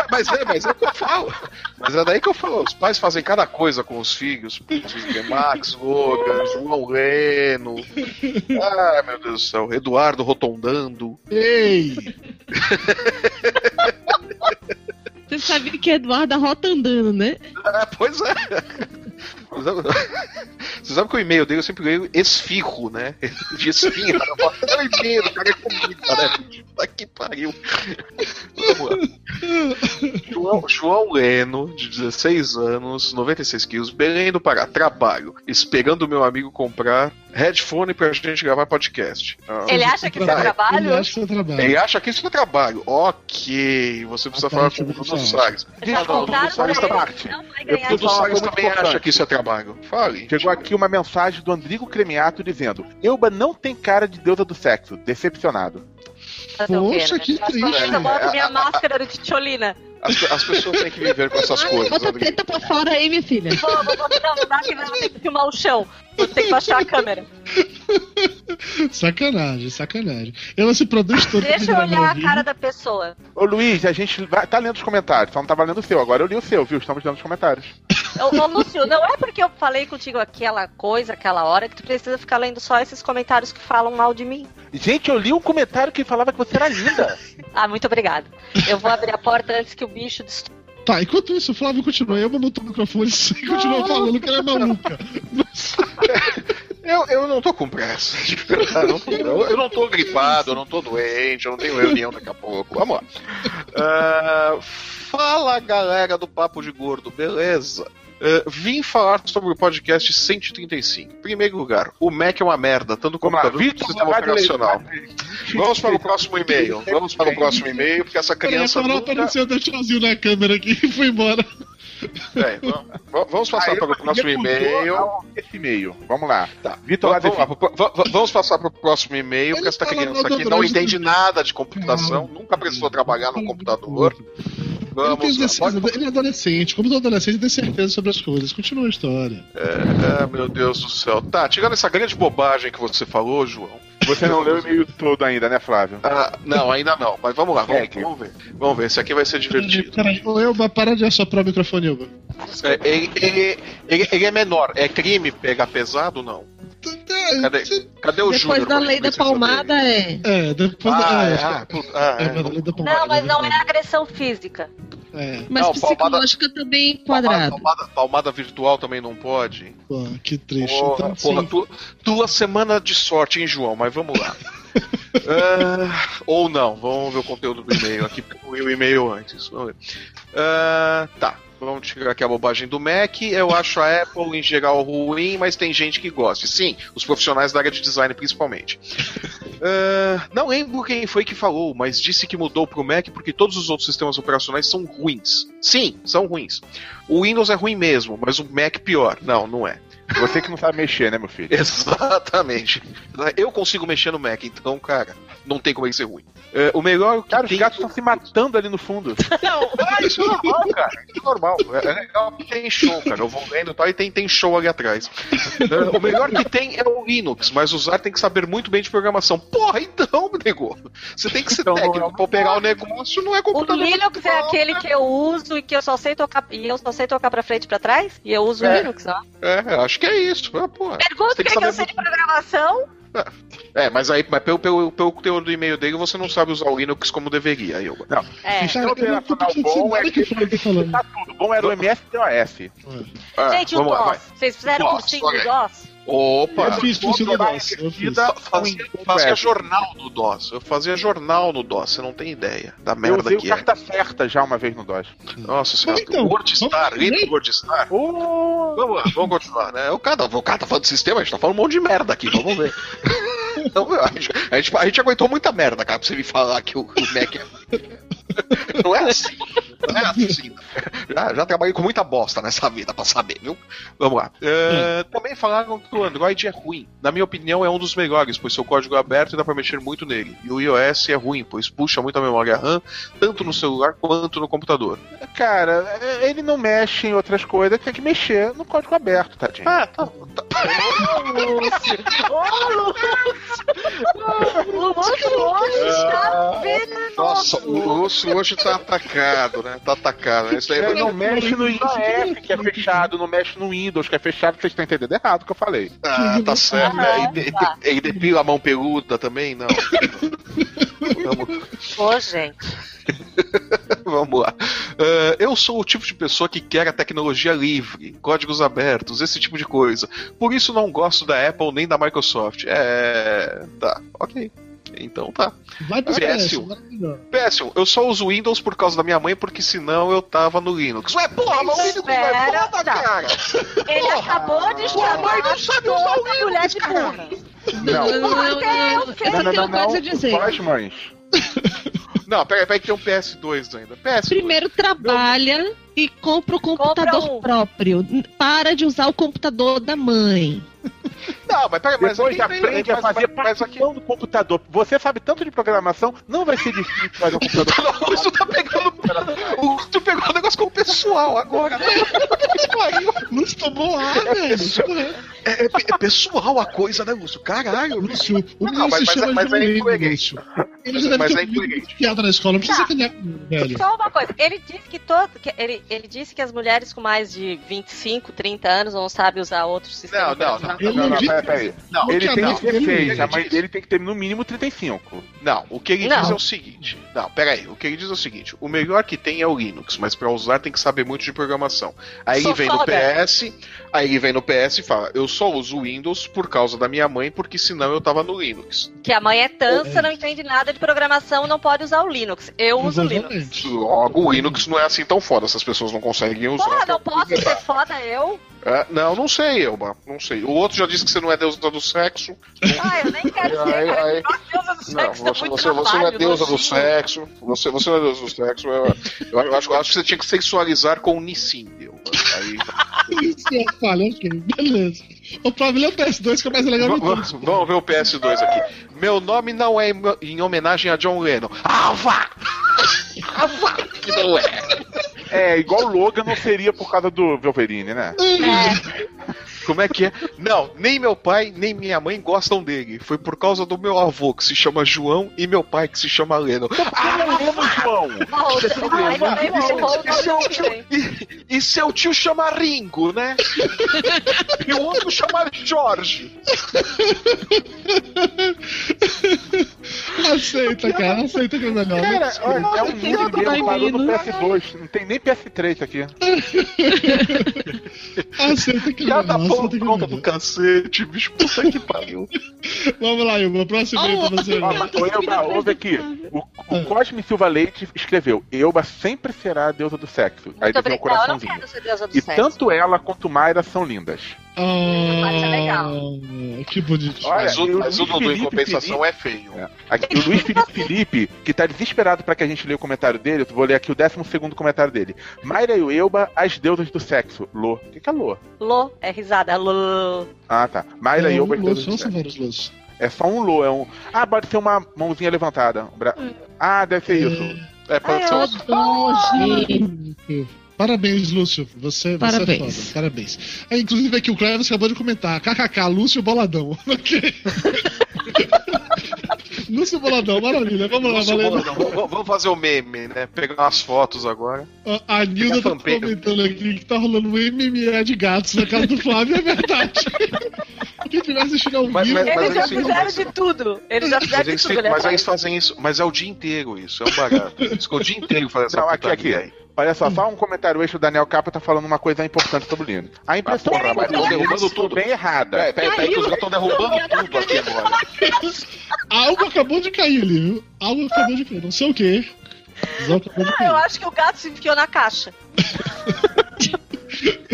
D: *laughs*
G: Mas é, mas é o que eu falo. Mas é daí que eu falo. Os pais fazem cada coisa com os filhos. Max, Logan, João Leno. Ai, meu Deus do céu. Eduardo Rotondando.
C: Ei! *laughs*
D: Você sabe que Eduardo rota andando, né?
G: Ah, pois é. Você sabe que o e-mail dele eu sempre leio esfirro, né? *laughs* De "Cadê o cara é comida, né? Puta que pariu. Vamos lá. João, João Leno, de 16 anos, 96 quilos, Belém do Pará, trabalho, esperando o meu amigo comprar headphone pra gente gravar podcast. Ah,
E: Ele acha que isso é
C: Ele
E: trabalho?
C: acha que é trabalho.
G: ele acha que isso é trabalho. Ok, você precisa
C: Ah, tá,
G: falar
C: deixa
G: com
C: eu
G: o
C: se
G: Salles.
E: Já
B: Não,
E: contaram
B: Dudu Salles tá
E: ele,
B: parte. Eu
G: O Salles também
B: importante.
G: acha que isso é trabalho. Fale.
B: Chegou aqui uma mensagem do Andrigo Cremiato dizendo: Elba não tem cara de deusa do sexo, decepcionado.
E: o quê,
C: Poxa,
E: né?
C: que
E: As
C: triste.
E: pessoas botam minha máscara de tcholina.
G: As, as pessoas têm que viver com essas coisas.
D: Bota a teta pra fora aí, minha filha.
E: Pô, vou botar um saco e vai ter que filmar o chão. Vou ter que baixar a câmera. *laughs*
C: Sacanagem, sacanagem. Ela se produz todo
E: Deixa eu olhar a cara da pessoa.
B: Ô Luiz, a gente vai, tá lendo os comentários, só não tava lendo o seu. Agora eu li o seu, viu? Estamos lendo os comentários.
E: Ô, ô, Lúcio, não é porque eu falei contigo aquela coisa, aquela hora, que tu precisa ficar lendo só esses comentários que falam mal de mim.
B: Gente, eu li um comentário que falava que você era linda.
E: Ah, muito obrigada. Eu vou abrir a porta antes que o bicho.
C: Tá, enquanto isso, o Flávio continua. Eu mutou o microfone e *laughs* continua falando que ela é maluca. *laughs*
G: Eu, eu não tô com pressa. de verdade, eu, não tô, eu, eu não tô gripado, eu não tô doente, eu não tenho reunião daqui a pouco. Vamos lá. Ah, fala galera do Papo de Gordo, beleza? Ah, vim falar sobre o podcast 135. Em primeiro lugar, o Mac é uma merda, tanto no
B: Vitor,
G: sistema operacional. Vamos para o próximo e-mail. *laughs* Vamos para o próximo e-mail, porque essa
C: Peraí, a
G: criança nunca...
C: apareceu até tiozinho na câmera aqui e foi embora.
G: É, vamos- vamos passar
B: Aí
G: para o próximo e-mail.
B: Esse e-mail. Vamos lá.
G: Tá.
B: Vitor lá
G: Vamos, vamos, lá, pro- va- vamos passar para o próximo e-mail, porque essa criança aqui não entende nada de computação, nunca precisou trabalhar no computador.
C: Ele,
G: Vamos
C: decisão,
G: Pode-
C: ele é adolescente. Como todo adolescente, tem certeza sobre as coisas. Continua a história.
G: Ah, meu Deus do céu. Tá, tirando essa grande bobagem que você falou, João.
B: Você não leu o e-mail todo ainda, né, Flávio?
G: Ah, não, ainda não, mas vamos lá, vamos, vamos ver. Vamos ver, esse aqui vai ser divertido.
C: Peraí, Elba, para de assoprar o microfone, Elba.
G: É, ele, ele- ele- ele é menor, é crime pegar pesado não? Cadê, cadê o Júnior?
D: Depois da lei da palmada é.
C: É, depois
G: Ah,
C: da.
G: é,
C: é,
G: ah, puta, ah,
C: é,
G: é.
C: lei da palmada,
E: Não, mas não é agressão física.
C: É,
D: Mas
G: Não,
D: psicológica também
G: Palmada,
D: quadrado.
G: palmada- palmada virtual também não pode?
C: pô, que triste.
G: Porra,
C: então,
G: porra
C: sim.
G: tu- tua semana de sorte, hein, João? Mas vamos lá. *laughs* Ah, ou não, vamos ver o conteúdo do e-mail aqui, porque eu o e-mail antes. Vamos ver. Ah, tá. Vamos tirar aqui a bobagem do Mac. Eu acho a Apple em geral ruim, mas tem gente que gosta. Sim, os profissionais da área de design principalmente. *laughs* Ah, não lembro quem foi que falou, mas disse que mudou pro Mac porque todos os outros sistemas operacionais são ruins. Sim, são ruins. O Windows é ruim mesmo, mas o Mac pior. Não, não é.
B: Você que não sabe mexer, né, meu filho? *laughs*
G: Exatamente. Eu consigo mexer no Mac, então, cara, não tem como ele ser ruim. É, o melhor que
B: Cara,
G: tem...
B: os gatos estão se matando ali no fundo.
G: Não, ah, isso é normal, cara. Isso é normal. É, é legal que tem show, cara. Eu vou lendo e tal, e tem, tem show ali atrás. É, o melhor que tem é o Linux, mas usar tem que saber muito bem de programação. Porra, então, nego. Você tem que ser
B: Então,
G: técnico
B: não é
G: pra operar o negócio, não é
E: O
G: computador.
E: Linux é aquele que eu uso e que eu só sei tocar. E eu só sei tocar pra frente e pra trás? E eu uso o
G: É.
E: Linux, ó.
G: É, acho que é isso. É, porra.
E: Pergunta o que, é que eu sei de programação.
G: É, mas aí, mas pelo, pelo, pelo conteúdo do e-mail dele, você não sabe usar o Linux como deveria, eu.
B: Não,
E: É.
B: sistema operacional bom é
C: que
B: que
C: que falando.
B: tá tudo. Bom era o e o DOS.
G: Ah,
E: Gente, o
G: vamos lá,
E: DOS. Vocês fizeram
G: DOS,
E: cursinho do. DOS?
G: Opa!
C: Eu fiz do
B: Controlar
C: DOS. Eu fiz.
G: Fazia,
B: com
G: fazia
B: web.
G: jornal no DOS. Eu fazia jornal no DOS, você não tem ideia da
B: Eu
G: merda
B: usei
G: que é.
B: carta certa já uma vez no DOS.
G: Nossa senhora,
C: então,
G: WordStar, do WordStar?
B: Oh,
G: Vamos lá, vamos continuar, né? O cara, o cara tá falando de sistema, a gente tá falando um monte de merda aqui, vamos ver. *laughs* Então, a, gente, a, gente, a gente aguentou muita merda, cara, pra você me falar que o, o Mac é. *laughs* *laughs* Não é assim. Não é assim. Já, já trabalhei com muita bosta nessa vida pra saber, viu? Vamos lá. É, Também falaram que o Android é ruim. Na minha opinião, é um dos melhores, pois seu código é aberto e dá pra mexer muito nele. E o iOS é ruim, pois puxa muita memória RAM, tanto no celular quanto no computador.
B: cara, é- ele não mexe em outras coisas, tem que mexer no código aberto, tadinho.
G: Ah, tá.
E: O Lúcio hoje está venenoso.
G: Nossa, o Lúcio hoje tá atacado, né? Tá atacado. né? Isso aí
B: Ele não mexe no IOS, que é fechado, não mexe no Windows, que é fechado, vocês estão entendendo errado o que eu falei.
G: Ah, tá certo.
E: Ah,
G: E Ele depila a mão peluda também? Não. Vamos,
E: Ô, gente. *laughs*
G: vamos lá. Ah, eu sou o tipo de pessoa que quer a tecnologia livre, códigos abertos, esse tipo de coisa. Por isso não gosto da Apple nem da Microsoft. É. Tá, ok. Então tá.
C: Vai pro
G: PS1.
C: PS, vai melhor.
G: Péssimo, eu só uso Windows por causa da minha mãe, porque senão eu tava no Linux. Ué, porra, mas o Linux não é foda,
E: tá.
G: cara!
E: Ele acabou de
G: Sua mãe não
E: chamar
G: sabe usar o
E: de burra.
D: Não, não, não, não, não, não. Coisa a
B: não,
D: dizer.
B: só as mães. *laughs*
G: Não, peraí, peraí que tem um PS2 ainda. PS2.
D: Primeiro trabalha e compra o computador
E: Compra um.
D: próprio. Para de usar o computador da mãe.
G: Não, mas peraí, mas
B: Depois aprende a fazer
G: mas- aqui-
B: partição do computador. Você sabe tanto de programação, não vai ser difícil fazer um computador.
G: Não, isso tá pegando. O, tu pegou o negócio como pessoal agora. *laughs*
C: Lúcio tomou ar, velho.
G: É, é- é pessoal a coisa, né, Lúcio? Caralho.
C: Lúcio, o
G: Não,
C: menino
G: mas-
C: se
G: mas-
C: chama
G: mas é incoerente.
C: Ele
G: Mas-
C: já deve
G: mas
C: ter
G: é
C: ouvido
G: incoerente.
C: piada na escola, não precisa
E: Tá.
C: com ele, velho.
E: Só uma coisa, ele disse que todo. Que ele, ele disse que as mulheres com mais de 25, 30 anos não sabem usar outros sistemas.
G: Não, não,
B: Não,
C: não
B: não,
C: disse-
B: peraí.
G: Não,
B: Ele tem
C: não,
B: que ter seis, a mãe dele tem que ter no mínimo 35.
G: Não, o que ele
E: Não.
G: diz é o seguinte. Não, peraí. O que ele diz é o seguinte: o melhor que tem é o Linux, mas pra usar tem que saber muito de programação. Aí
E: Sou
G: ele vem no. PS, aí ele vem no PS e fala: Eu só uso Windows por causa da minha mãe, porque senão eu tava no Linux.
E: Que a mãe é tansa, não entende nada de programação, não pode usar o Linux. Eu uso o Linux.
C: Exatamente.
G: Logo, o Linux não é assim tão foda, essas pessoas não conseguem usar.
E: Porra, não posso ser foda eu?
G: É, não, não sei, Elba. Não sei. O outro já disse que você não é deusa do sexo.
E: Ah, eu nem quero ser, cara. deusa do
G: Não,
E: sexo, dá
G: você,
E: muito
G: você, você não é
E: trabalho,
G: deusa do sexo. Você, você não é deusa do sexo. Eu, eu acho, eu acho que você tinha que sexualizar com o Nissin, Elba. Aí, *laughs*
C: Isso é falha, ok, beleza. O problema é o PS2 que é mais legal de
G: vamos, vamos ver o PS2 aqui. Meu nome não é em, em homenagem a John Lennon. Ava! Ava! Que não é.
B: É, igual o Logan não seria por causa do Wolverine, né? *laughs*
G: Como é que é? Não, nem meu pai, nem minha mãe gostam dele. Foi por causa do meu avô, que se chama João, e meu pai, que se chama Lennon.
B: Eu não lembro, João.
E: Não sei.
G: E, seu tio chama Ringo, né? e o outro chama Jorge.
C: Aceita, cara, aceita que é melhor. né?
B: Cara, olha, é um mundo mesmo parou no
D: vai
B: PS2. Não tem nem PS3 aqui. *laughs*
C: Aceita que é melhor.
G: Poltrona do cacete, bicho, puta que pariu. *laughs*
C: Vamos lá, Ilma, próximo e-mail pra você.
B: Ó, mas, ô, Elba, ouve aqui. O, o Cosme Silva Leite escreveu: Elba sempre será a deusa do sexo. Aí
E: Muito
B: um
E: obrigada. Eu não
B: coraçãozinho.
E: quero ser deusa do
B: E
E: sexo.
B: tanto ela quanto Mayra são lindas.
E: É.
C: Ah, que bonitinho.
B: Olha,
G: Mas o, mas o Dudu, em
B: Felipe
G: compensação, é feio.
B: Aqui, o Luiz Felipe *laughs* Felipe, que tá desesperado pra que a gente leia o comentário dele, eu vou ler aqui o 12 comentário dele. Mayra e o Elba, as deusas do sexo. Lô. O que, que é Lô?
E: Lô, é risada. Lô.
B: Ah, tá. Mayra e
C: É
B: Elba, as deusas do
C: são
B: sexo. É só um Lô, é um. Ah, pode ser uma mãozinha levantada. Um bra- Ah, deve ser isso.
G: É, pode
E: Ai,
G: ser um-.
C: Parabéns, Lúcio. Você, você
D: Parabéns.
C: é foda. Parabéns. É, inclusive aqui o Cleves acabou de comentar. KKK, Lúcio Boladão. *laughs* Ok. *laughs* Lúcio Boladão, maravilha. Vamos lá,
G: Nossa,
C: valeu.
G: boladão. Vamos vamos fazer o meme, né? Pegar umas fotos agora.
C: A, a Nilda tá comentando aqui que tá rolando um MMA de gatos na casa do Flávio, é verdade. Quem tiver assistindo ao
G: Mas-
C: vivo.
G: mas-
E: Eles já fizeram de tudo. Eles já fizeram de tudo. né,
G: mas eles fazem isso, mas é o dia inteiro isso, é um barato. Eles ficam o dia inteiro fazendo essa
B: Não, aqui, aqui.
G: aí.
B: Olha só, só um comentário extra, o Daniel Capa tá falando uma coisa importante sobre o Lino. A impressão
G: Ah, porra, mas tão
B: Lino
G: derrubando tudo.
B: bem errada.
G: Peraí, peraí, peraí, que os gatos estão derrubando tudo aqui agora.
C: Algo acabou de cair ali, viu? Algo acabou de cair. Não sei o quê. Mas
E: Ah, eu acho que o gato se enfiou na caixa. *laughs*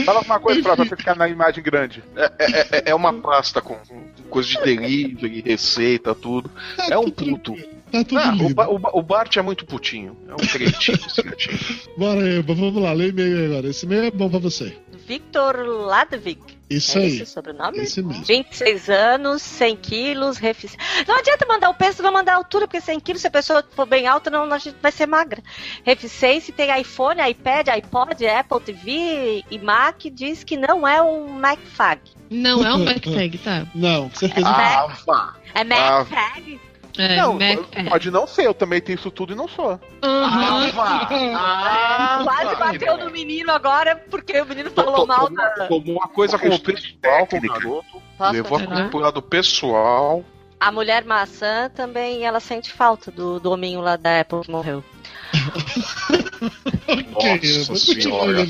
B: Fala uma coisa pra, pra ficar na imagem grande.
G: É, é- é- é uma pasta com coisa de delivery, receita, tudo. É um *laughs* puto.
C: Tá tudo
G: Ah, o,
C: lindo.
G: Ba- o, Ba- o Bart é muito putinho. É um cretinho esse gatinho. *laughs*
C: Bora aí, vamos lá, lê o e-mail aí agora. Esse e-mail é bom pra você.
E: Victor Ladvik.
C: Isso
E: é
C: aí.
E: esse o sobrenome?
C: Esse mesmo.
E: 26 anos, 100 quilos, refic... Não adianta mandar o peso, vai mandar a altura, porque 100 quilos, se a pessoa for bem alta, não, a gente vai ser magra. Reficiência tem iPhone, iPad, iPod, Apple TV e Mac, diz que não é um MacFag.
D: Não é um *laughs* backtag, tá?
C: Não, com certeza
G: Ah,
C: não.
G: vá.
E: É MacFag?
D: É,
B: não,
D: Mac. é.
B: pode não ser, eu também tenho isso tudo e não sou.
D: Aham.
G: Ah, *laughs*
E: Quase
G: vá.
E: bateu no menino agora, porque o menino falou mal da...
G: Tomou uma coisa como pessoal com o garoto, levou a pro lado pessoal.
E: A mulher maçã também, ela sente falta do, do hominho lá da Apple que morreu. *laughs*
G: Nossa *laughs* senhora.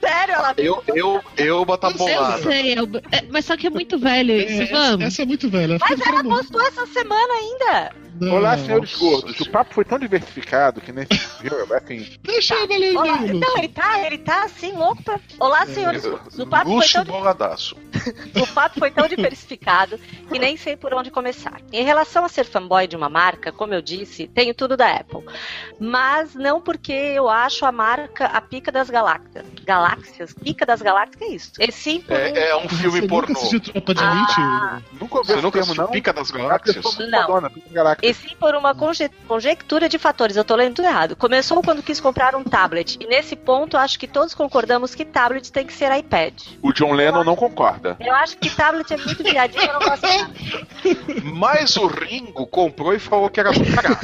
E: Sério, ela
G: Eu, eu, eu botar
D: Eu
G: bolada.
D: sei, é o- é, mas só que é muito velho
C: É,
D: isso, vamos.
C: essa é muito velha.
E: Mas ela
C: mundo.
E: postou essa semana ainda.
C: Não.
B: Olá, senhores gordos. O papo foi tão diversificado que nesse. Viu? Assim,
C: Deixa ler o
E: Olá, não, ele tá, ele tá assim, louco pra. Olá, senhores. O papo, foi
G: Lúcio
E: tão,
G: boladaço. *laughs*
E: o papo foi tão diversificado que nem sei por onde começar. Em relação a ser fanboy de uma marca, como eu disse, tenho tudo da Apple. Mas não porque eu acho a marca a pica das galáxias. Galáxias? Pica das galáxias? Que é isso? E sim por
G: É, é um filme
C: Você
G: pornô.
C: nunca assistiu Tropa de
E: Ah.
C: Elite?
B: nunca ouvi
G: Você
B: esse
G: nunca
B: termo, não.
G: Pica das
B: Ah,
G: Galáxias?
E: Não.
B: Pica.
E: E sim por uma conje- conjectura de fatores. Eu tô lendo tudo errado. Começou quando quis comprar um tablet. E nesse ponto, acho que todos concordamos que tablet tem que ser iPad.
B: O John Lennon não concorda.
E: Eu acho que tablet é muito viadinho, eu não gosto nada.
G: Mas o Ringo comprou e falou que era do caralho.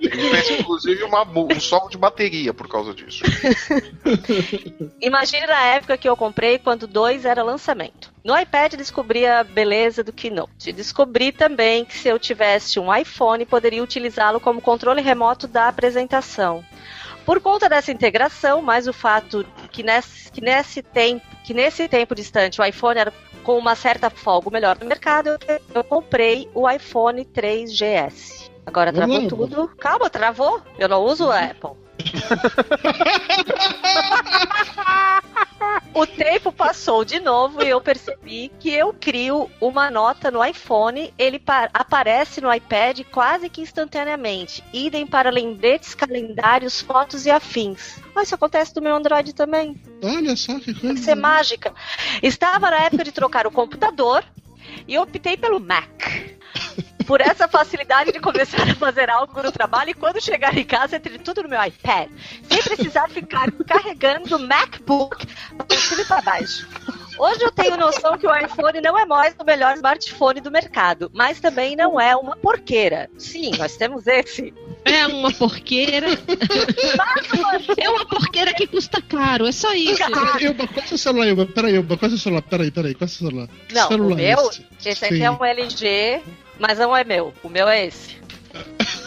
G: Ele fez, inclusive, uma, um solo de bateria por causa disso.
E: Imagine na época que eu comprei, quando dois era lançamento. No iPad descobri a beleza do Keynote. Descobri também que se eu tivesse um iPhone, poderia utilizá-lo como controle remoto da apresentação. Por conta dessa integração, mais o fato que nesse, que nesse, tempo, que nesse tempo distante o iPhone era com uma certa folga o melhor do mercado, eu, eu comprei o iPhone 3GS. Agora travou
C: lá,
E: tudo. Calma, travou. Eu não uso o Apple. *laughs* *laughs* O tempo passou de novo e eu percebi que eu crio uma nota no iPhone, ele pa- aparece no iPad quase que instantaneamente. Idem para lembretes, calendários, fotos e afins. Mas isso acontece do meu Android também.
C: Olha só que coisa.
E: Tem que ser mágica. Estava na época de trocar o computador e optei pelo Mac. Por essa facilidade de começar a fazer algo no trabalho e quando chegar em casa, entre tudo no meu iPad. Sem precisar ficar carregando o MacBook para cima e para baixo. Hoje eu tenho noção que o iPhone não é mais o melhor smartphone do mercado, mas também não é uma porqueira. Sim, nós temos esse.
D: É uma porqueira. é uma porqueira que custa caro, é só isso.
C: Ilba, qual é o seu celular, Ilba? Peraí, Ilba, qual é o seu celular? Peraí, peraí, qual é o seu celular?
E: Não,
C: celular
E: o meu,
C: esse?
E: aqui é um LG, mas não é meu. O meu é esse. *laughs*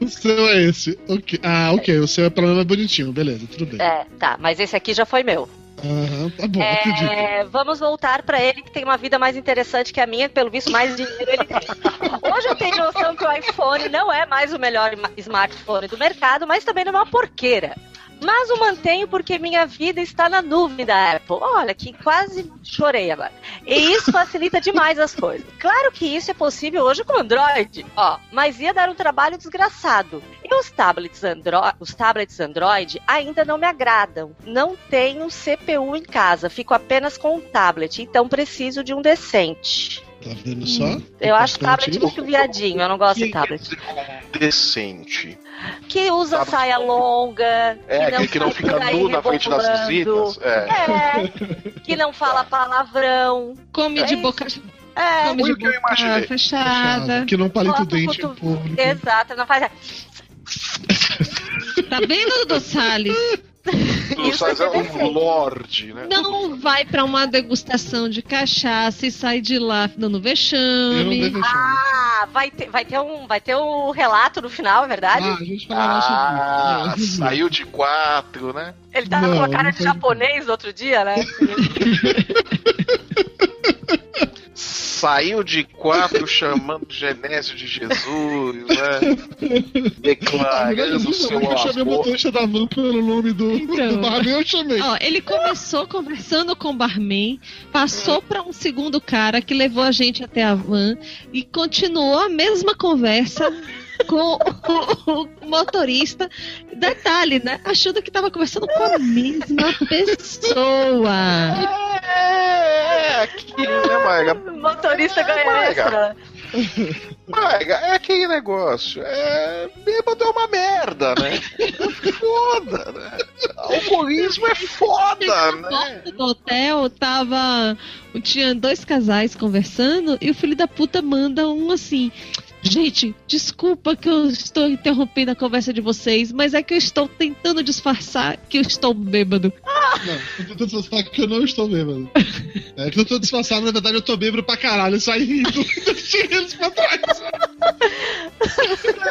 C: O seu é esse. Ok. Ah, ok, o seu é pelo menos bonitinho, beleza, tudo bem.
E: É, tá, mas esse aqui já foi meu.
C: Aham, tá bom.
E: É, vamos voltar pra ele que tem uma vida mais interessante que a minha, pelo visto mais dinheiro ele tem. *laughs* Hoje eu tenho noção que o iPhone não é mais o melhor smartphone do mercado, mas também não é uma porqueira. Mas o mantenho porque minha vida está na nuvem da Apple. Olha, que quase chorei agora. E isso facilita demais as coisas. Claro que isso é possível hoje com Android, ó, mas ia dar um trabalho desgraçado. E os tablets, Andro os tablets Android ainda não me agradam. Não tenho CPU em casa, fico apenas com um tablet, então preciso de um decente.
C: Tá vendo só?
E: Eu acho tablet muito viadinho, eu não gosto de
G: Que
E: tablet.
G: decente.
E: Que usa
G: Tablet-
E: saia longa,
G: É,
E: que não,
G: aquele que não fica nu na frente das visitas. É.
E: É, que não fala palavrão.
D: Come
E: É
D: de
E: isso.
D: boca,
E: É,
D: come de
G: o que eu
D: boca
G: imaginei.
D: fechada.
C: Que não palita o dente em
E: cotovelo-
C: público.
E: Exato, não faz. *laughs*
D: Tá vendo, Dudu Salles? *laughs*
G: Tu
E: é
G: é um lorde, né?
D: Não vai pra uma degustação de cachaça e sai de lá dando vexame.
C: deixar.
E: Ah, vai ter, vai ter um, vai ter um relato no final, é verdade?
C: Ah, a gente
G: Ah, saiu de quatro, né?
E: Ele tava
C: não,
E: com a cara de
C: foi-
E: japonês outro dia, né? *laughs* *laughs*
G: Saiu de quatro *laughs* chamando Genésio de Jesus, né? *laughs* Declarando o seu
C: eu chamei o
G: amor.
C: motorista da van pelo nome do,
D: Então.
C: do barman, eu chamei.
D: Ó, ele começou conversando com o barman, passou pra um segundo cara que levou a gente até a van e continuou a mesma conversa com o, o motorista. Detalhe, né? Achando que tava conversando com a mesma pessoa.
G: É, aquilo, né, Maiga?
E: Motorista ganha
G: Maiga.
E: extra.
G: Maiga, é aquele negócio. É, bêbado é uma merda, né? É foda, né? Alcoolismo é foda,
D: Na
G: né?
D: porta do hotel tava. Tinha dois casais conversando e o filho da puta manda um assim. Gente, desculpa que eu estou interrompendo a conversa de vocês, mas é que eu estou tentando disfarçar que eu estou bêbado.
C: Não, eu tô tentando disfarçar que eu não estou bêbado. É que eu tô disfarçado, na verdade eu tô bêbado pra caralho, saí rindo, *laughs* deixei eles pra trás.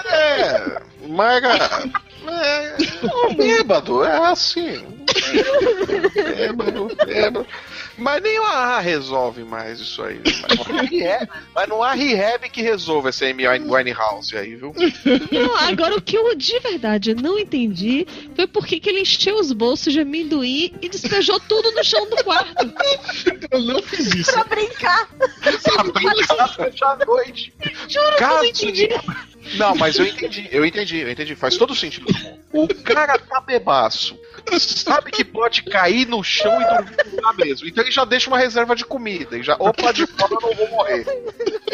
G: É, Maiga. É, o bêbado, é assim. Bêbado, bêbado. Mas nem o AA resolve mais isso aí. Mas não há rehab, mas não há rehab que resolva essa Amy Winehouse aí, viu?
D: Não, agora o que eu de verdade não entendi foi por que que ele encheu os bolsos de amendoim e despejou tudo no chão do quarto.
C: Eu não fiz isso.
E: Pra brincar.
G: Pra brincar fechar a noite.
D: Juro que eu não entendi.
G: Não, mas eu entendi, eu entendi, eu entendi. Faz todo sentido. O cara tá bebaço. Sabe que pode cair no chão e dormir lá mesmo. Então ele já deixa uma reserva de comida. E já, opa, de fora eu não vou morrer.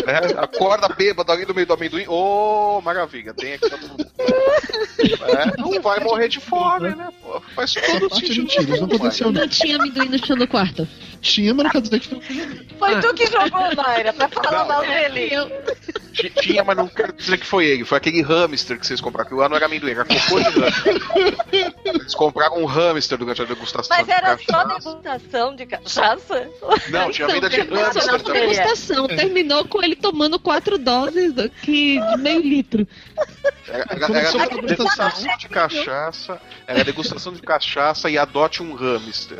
G: Né? Acorda bêbado ali no meio do amendoim. Ô, maravilha, tem aqui todo mundo. É, não vai morrer de fome, né? Pô, faz todo
C: é
G: sentido.
C: mentira, isso não
D: Não tinha amendoim no chão do quarto.
C: Tinha, mas não quer dizer que foi o que eu joguei.
E: Foi
D: Ah.
E: tu que jogou, Mayra, pra falar
G: Não.
E: mal dele.
G: Tinha, mas não quero dizer que foi ele. Foi aquele hamster que vocês compraram. Que lá não era amendoim, era cocô de hamster. Eles compraram um hamster durante a degustação.
E: Mas
G: de
E: era só
G: cachaça.
E: degustação de cachaça?
G: Não, tinha
D: Então,
G: venda de hamster também.
D: degustação. Terminou com ele tomando quatro doses do- que, de meio litro.
G: Era, era, era degustação de cachaça. Era degustação de cachaça e adote um hamster.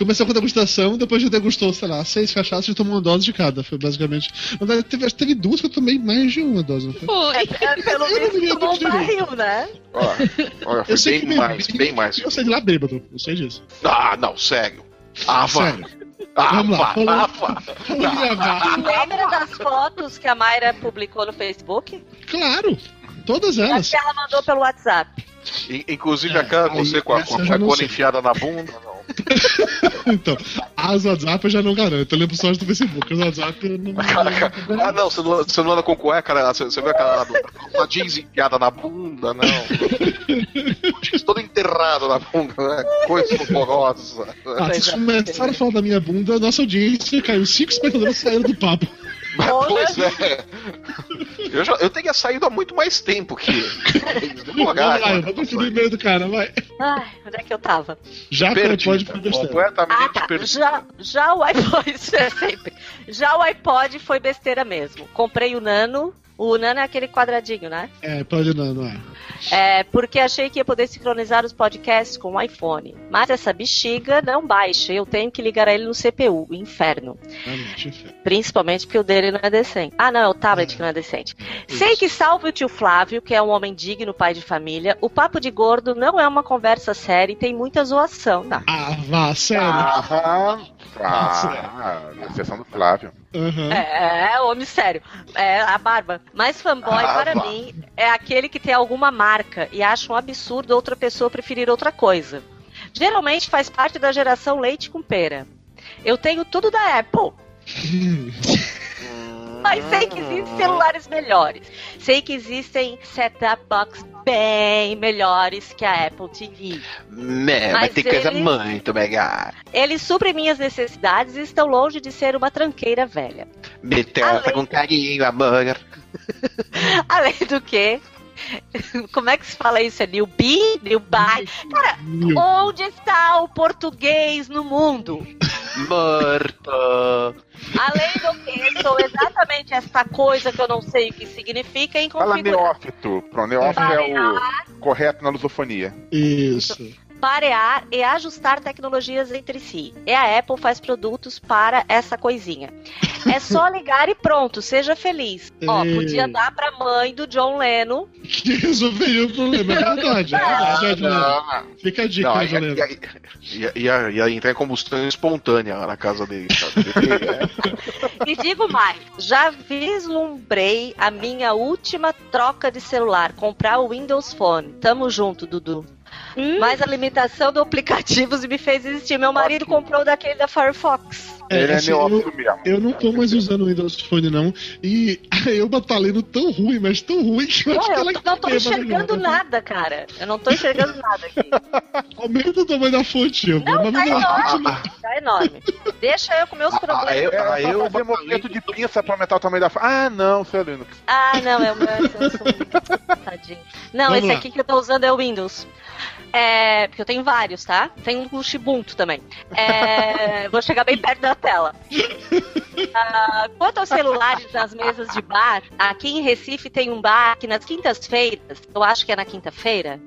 C: Começou com a degustação, depois já degustou, sei lá, seis cachaças e tomou uma dose de cada. Foi basicamente. Na verdade, teve, acho teve duas que eu tomei mais de uma dose, não foi?
D: Foi.
E: É, pelo *laughs*
C: Eu não me
E: visto,
C: lembro
E: tomou um barril, né?
G: Ó, olha, foi
C: Eu sei que
G: bem mais, bem mais.
C: Eu saí de lá bêbado, eu sei disso.
G: Ah, não, sério. Ah.
C: Sério.
G: Ah,
C: Vamos lá,
G: Ah,
C: gravar.
E: Lembra das fotos que a Mayra publicou no Facebook?
C: Claro, todas
E: Acho
C: elas.
E: que ela mandou pelo WhatsApp.
G: In- Inclusive
C: É,
G: aquela você com a, com a enfiada na bunda. *laughs*
C: Então, as WhatsApp eu já não garanto. Eu lembro só do Facebook. As WhatsApp eu não. *laughs*
G: Cara, ah, não, você não, você não anda com cueca, né? Você, você viu aquela uma jeans enfiada na bunda, não. *laughs* Jeans todo enterrado na bunda, né? Coisa horrorosa.
C: Ah, vocês começaram a falar da minha bunda, nossa audiência caiu. Cinco espectadores saíram do papo.
G: Pois é. Eu, já, eu teria saído há muito mais tempo que.
C: Vamos lá, vamos continuar o e-mail do cara, vai.
E: Ai, onde é que eu tava?
C: Já que o iPod foi besteira.
G: Completamente
E: Ah, tá.
G: perdido.
E: Já, já o iPod, *laughs* é sempre. Já o iPod foi besteira mesmo. Comprei o Nano. O Nano é aquele quadradinho, né?
C: É, pode não, não é.
E: É, porque achei que ia poder sincronizar os podcasts com o iPhone. Mas essa bexiga não baixa. Eu tenho que ligar ele no CPU, o inferno.
C: Realmente.
E: Principalmente porque o dele não é decente. Ah, não, é o tablet que não é decente. Sei que salve o tio Flávio, que é um homem digno, pai de família. O papo de gordo não é uma conversa séria e tem muita zoação. Não.
C: Ah, vá, sério.
B: Aham. Ah, exceção do Flávio.
C: Aham.
E: É, é, homem sério. É a barba. Mas fanboy,
G: Ah,
E: para mim, é aquele que tem alguma marca e acha um absurdo outra pessoa preferir outra coisa. Geralmente faz parte da geração leite com pera. Eu tenho tudo da Apple. *laughs* Mas sei que existem celulares melhores. Sei que existem set-top box bem melhores que a Apple TV.
G: Né,
E: Mas
G: mas tem coisa
E: ele-
G: muito melhor.
E: Eles suprem minhas necessidades e estão longe de ser uma tranqueira velha.
G: Me trata
E: Além-
G: com carinho, amor. *laughs*
E: Além do que. *laughs* Como é que se fala isso? É newbie? Newbie? Cara, onde está o português no mundo?
G: Morto.
E: Além do que, sou exatamente essa coisa que eu não sei o que significa em
B: Fala neófito. Pronto, neófito é o correto na lusofonia.
C: Isso.
E: Parear e ajustar tecnologias entre si. E a Apple faz produtos para essa coisinha. É só *laughs* ligar e pronto, seja feliz. Ó, podia dar pra mãe do John Lennon.
C: Que resolveria o problema. É *laughs* verdade. É verdade, é verdade. Fica a dica,
G: Não,
C: né,
G: ia,
C: Juliano?
G: ia, ia, ia- entrar em combustão espontânea lá na casa dele. sabe? *laughs*
E: E digo mais, já vislumbrei a minha última troca de celular, comprar o Windows Phone. Tamo junto, Dudu. Mas a limitação do aplicativos me fez existir. Meu marido comprou daquele da Firefox.
B: Ele é
C: assim, eu,
B: neófito mesmo.
C: eu não tô mais usando o Windows Phone, não. E *laughs* eu tá lendo tão ruim, mas tão ruim que eu
E: Pô,
C: acho que
E: eu
C: ela
E: não tô enxergando nada, cara. Eu não tô enxergando nada aqui. *laughs*
C: Aumenta o tamanho da fonte, eu.
E: Não, tá
C: vamos lá.
E: enorme. Tá enorme. Deixa eu com meus problemas.
G: Ah, eu-
B: É,
G: ah,
B: eu
G: eu
B: fazer movimento de pinça pra aumentar o tamanho da. Ah, não, seu Linux.
E: Ah, não, é o meu Samsung. Tadinho. Não,
C: Vamos
E: esse
C: lá.
E: aqui que eu tô usando é o Windows. É, porque eu tenho vários, tá? Tem um Ubuntu também. É, *laughs* vou chegar bem perto da tela. Ah, quanto aos celulares das mesas de bar, aqui em Recife tem um bar que nas quintas-feiras, eu acho que é na quinta-feira,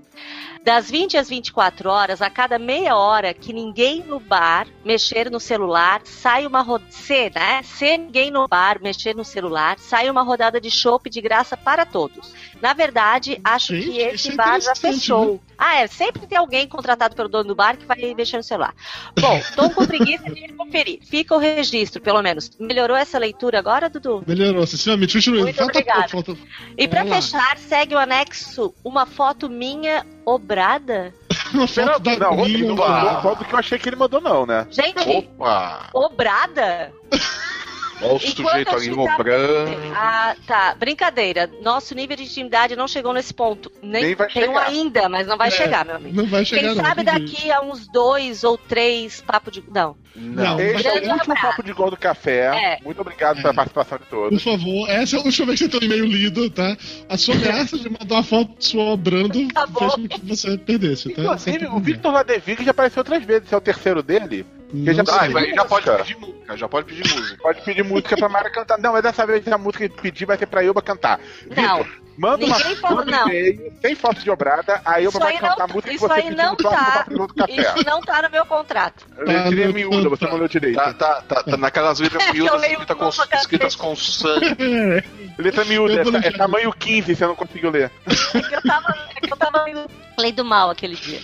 E: das 20 às 24 horas, a cada meia hora que ninguém no bar mexer no celular, sai uma rodada. Se, né? Se ninguém no bar mexer no celular, sai uma rodada de chopp de graça para todos. Na verdade, acho
C: Gente,
E: que esse
C: é
E: bar já fechou. Ah, é. Sempre tem alguém contratado pelo dono do bar que vai mexer no celular. Bom, tô com preguiça de conferir. Fica o registro, pelo menos. Melhorou essa leitura agora, Dudu?
C: Melhorou, sinceramente. Continua.
E: Muito
C: Falta
E: obrigada.
C: pouco. Falta...
E: E
C: lá.
E: fechar, segue o anexo uma foto minha obrada. *laughs*
C: Uma foto da
B: Não,
C: minha.
B: não mandou a foto que eu achei que ele mandou, não, né?
E: Gente,
G: Opa!
E: obrada? *laughs*
G: Olha o sujeito ali
E: ficava-
G: obrando.
E: Ah, tá. Brincadeira. Nosso nível de intimidade não chegou nesse ponto. Nem,
B: Nem vai
E: tem um
B: chegar.
E: ainda, mas não vai
C: É,
E: chegar, meu amigo.
C: Não vai chegar,
E: Quem
C: não.
E: sabe
C: entendi.
E: daqui a uns dois ou três papo de. Não.
C: Não,
B: Este é o último
E: abraço.
B: papo de gol do café.
E: É.
B: Muito obrigado pela participação de
C: Por
B: todos.
C: favor, essa é a última vez que você tem e-mail lido, tá? A sua ameaça de mandar uma foto sua obrando
E: Tá bom.
C: fez com que você perdesse, tá?
B: Inclusive, o Victor Ladevig já apareceu outras vezes. Esse é o terceiro dele.
C: Não
B: já-
C: sei.
G: Ah, já pode pedir música, já pode pedir música.
B: Pode pedir música pra Mara cantar. Não, mas dessa vez a música que pedir vai ser pra Elba cantar.
E: Não.
B: Victor, manda uma
E: Ninguém falou
B: manda um
E: não.
B: e-mail, sem foto de obrada, a Elba
E: Isso
B: vai
E: aí
B: cantar
E: não,
B: a música que
E: isso
B: você
E: aí
B: pediu
E: não
B: no
E: tá.
B: café.
E: Isso não tá no meu contrato.
B: Letra
C: Tá,
B: miúda, você não leu direito.
G: Tá, tá, tá, tá naquelas letras *laughs*
E: Eu
G: miúdas escritas com,
E: cacete.
G: escritas com sangue.
C: É,
B: Letra miúda,
C: Eu vou
B: é, é tamanho 15, você não conseguiu ler.
E: É que eu tava, é que eu tava mal aquele dia.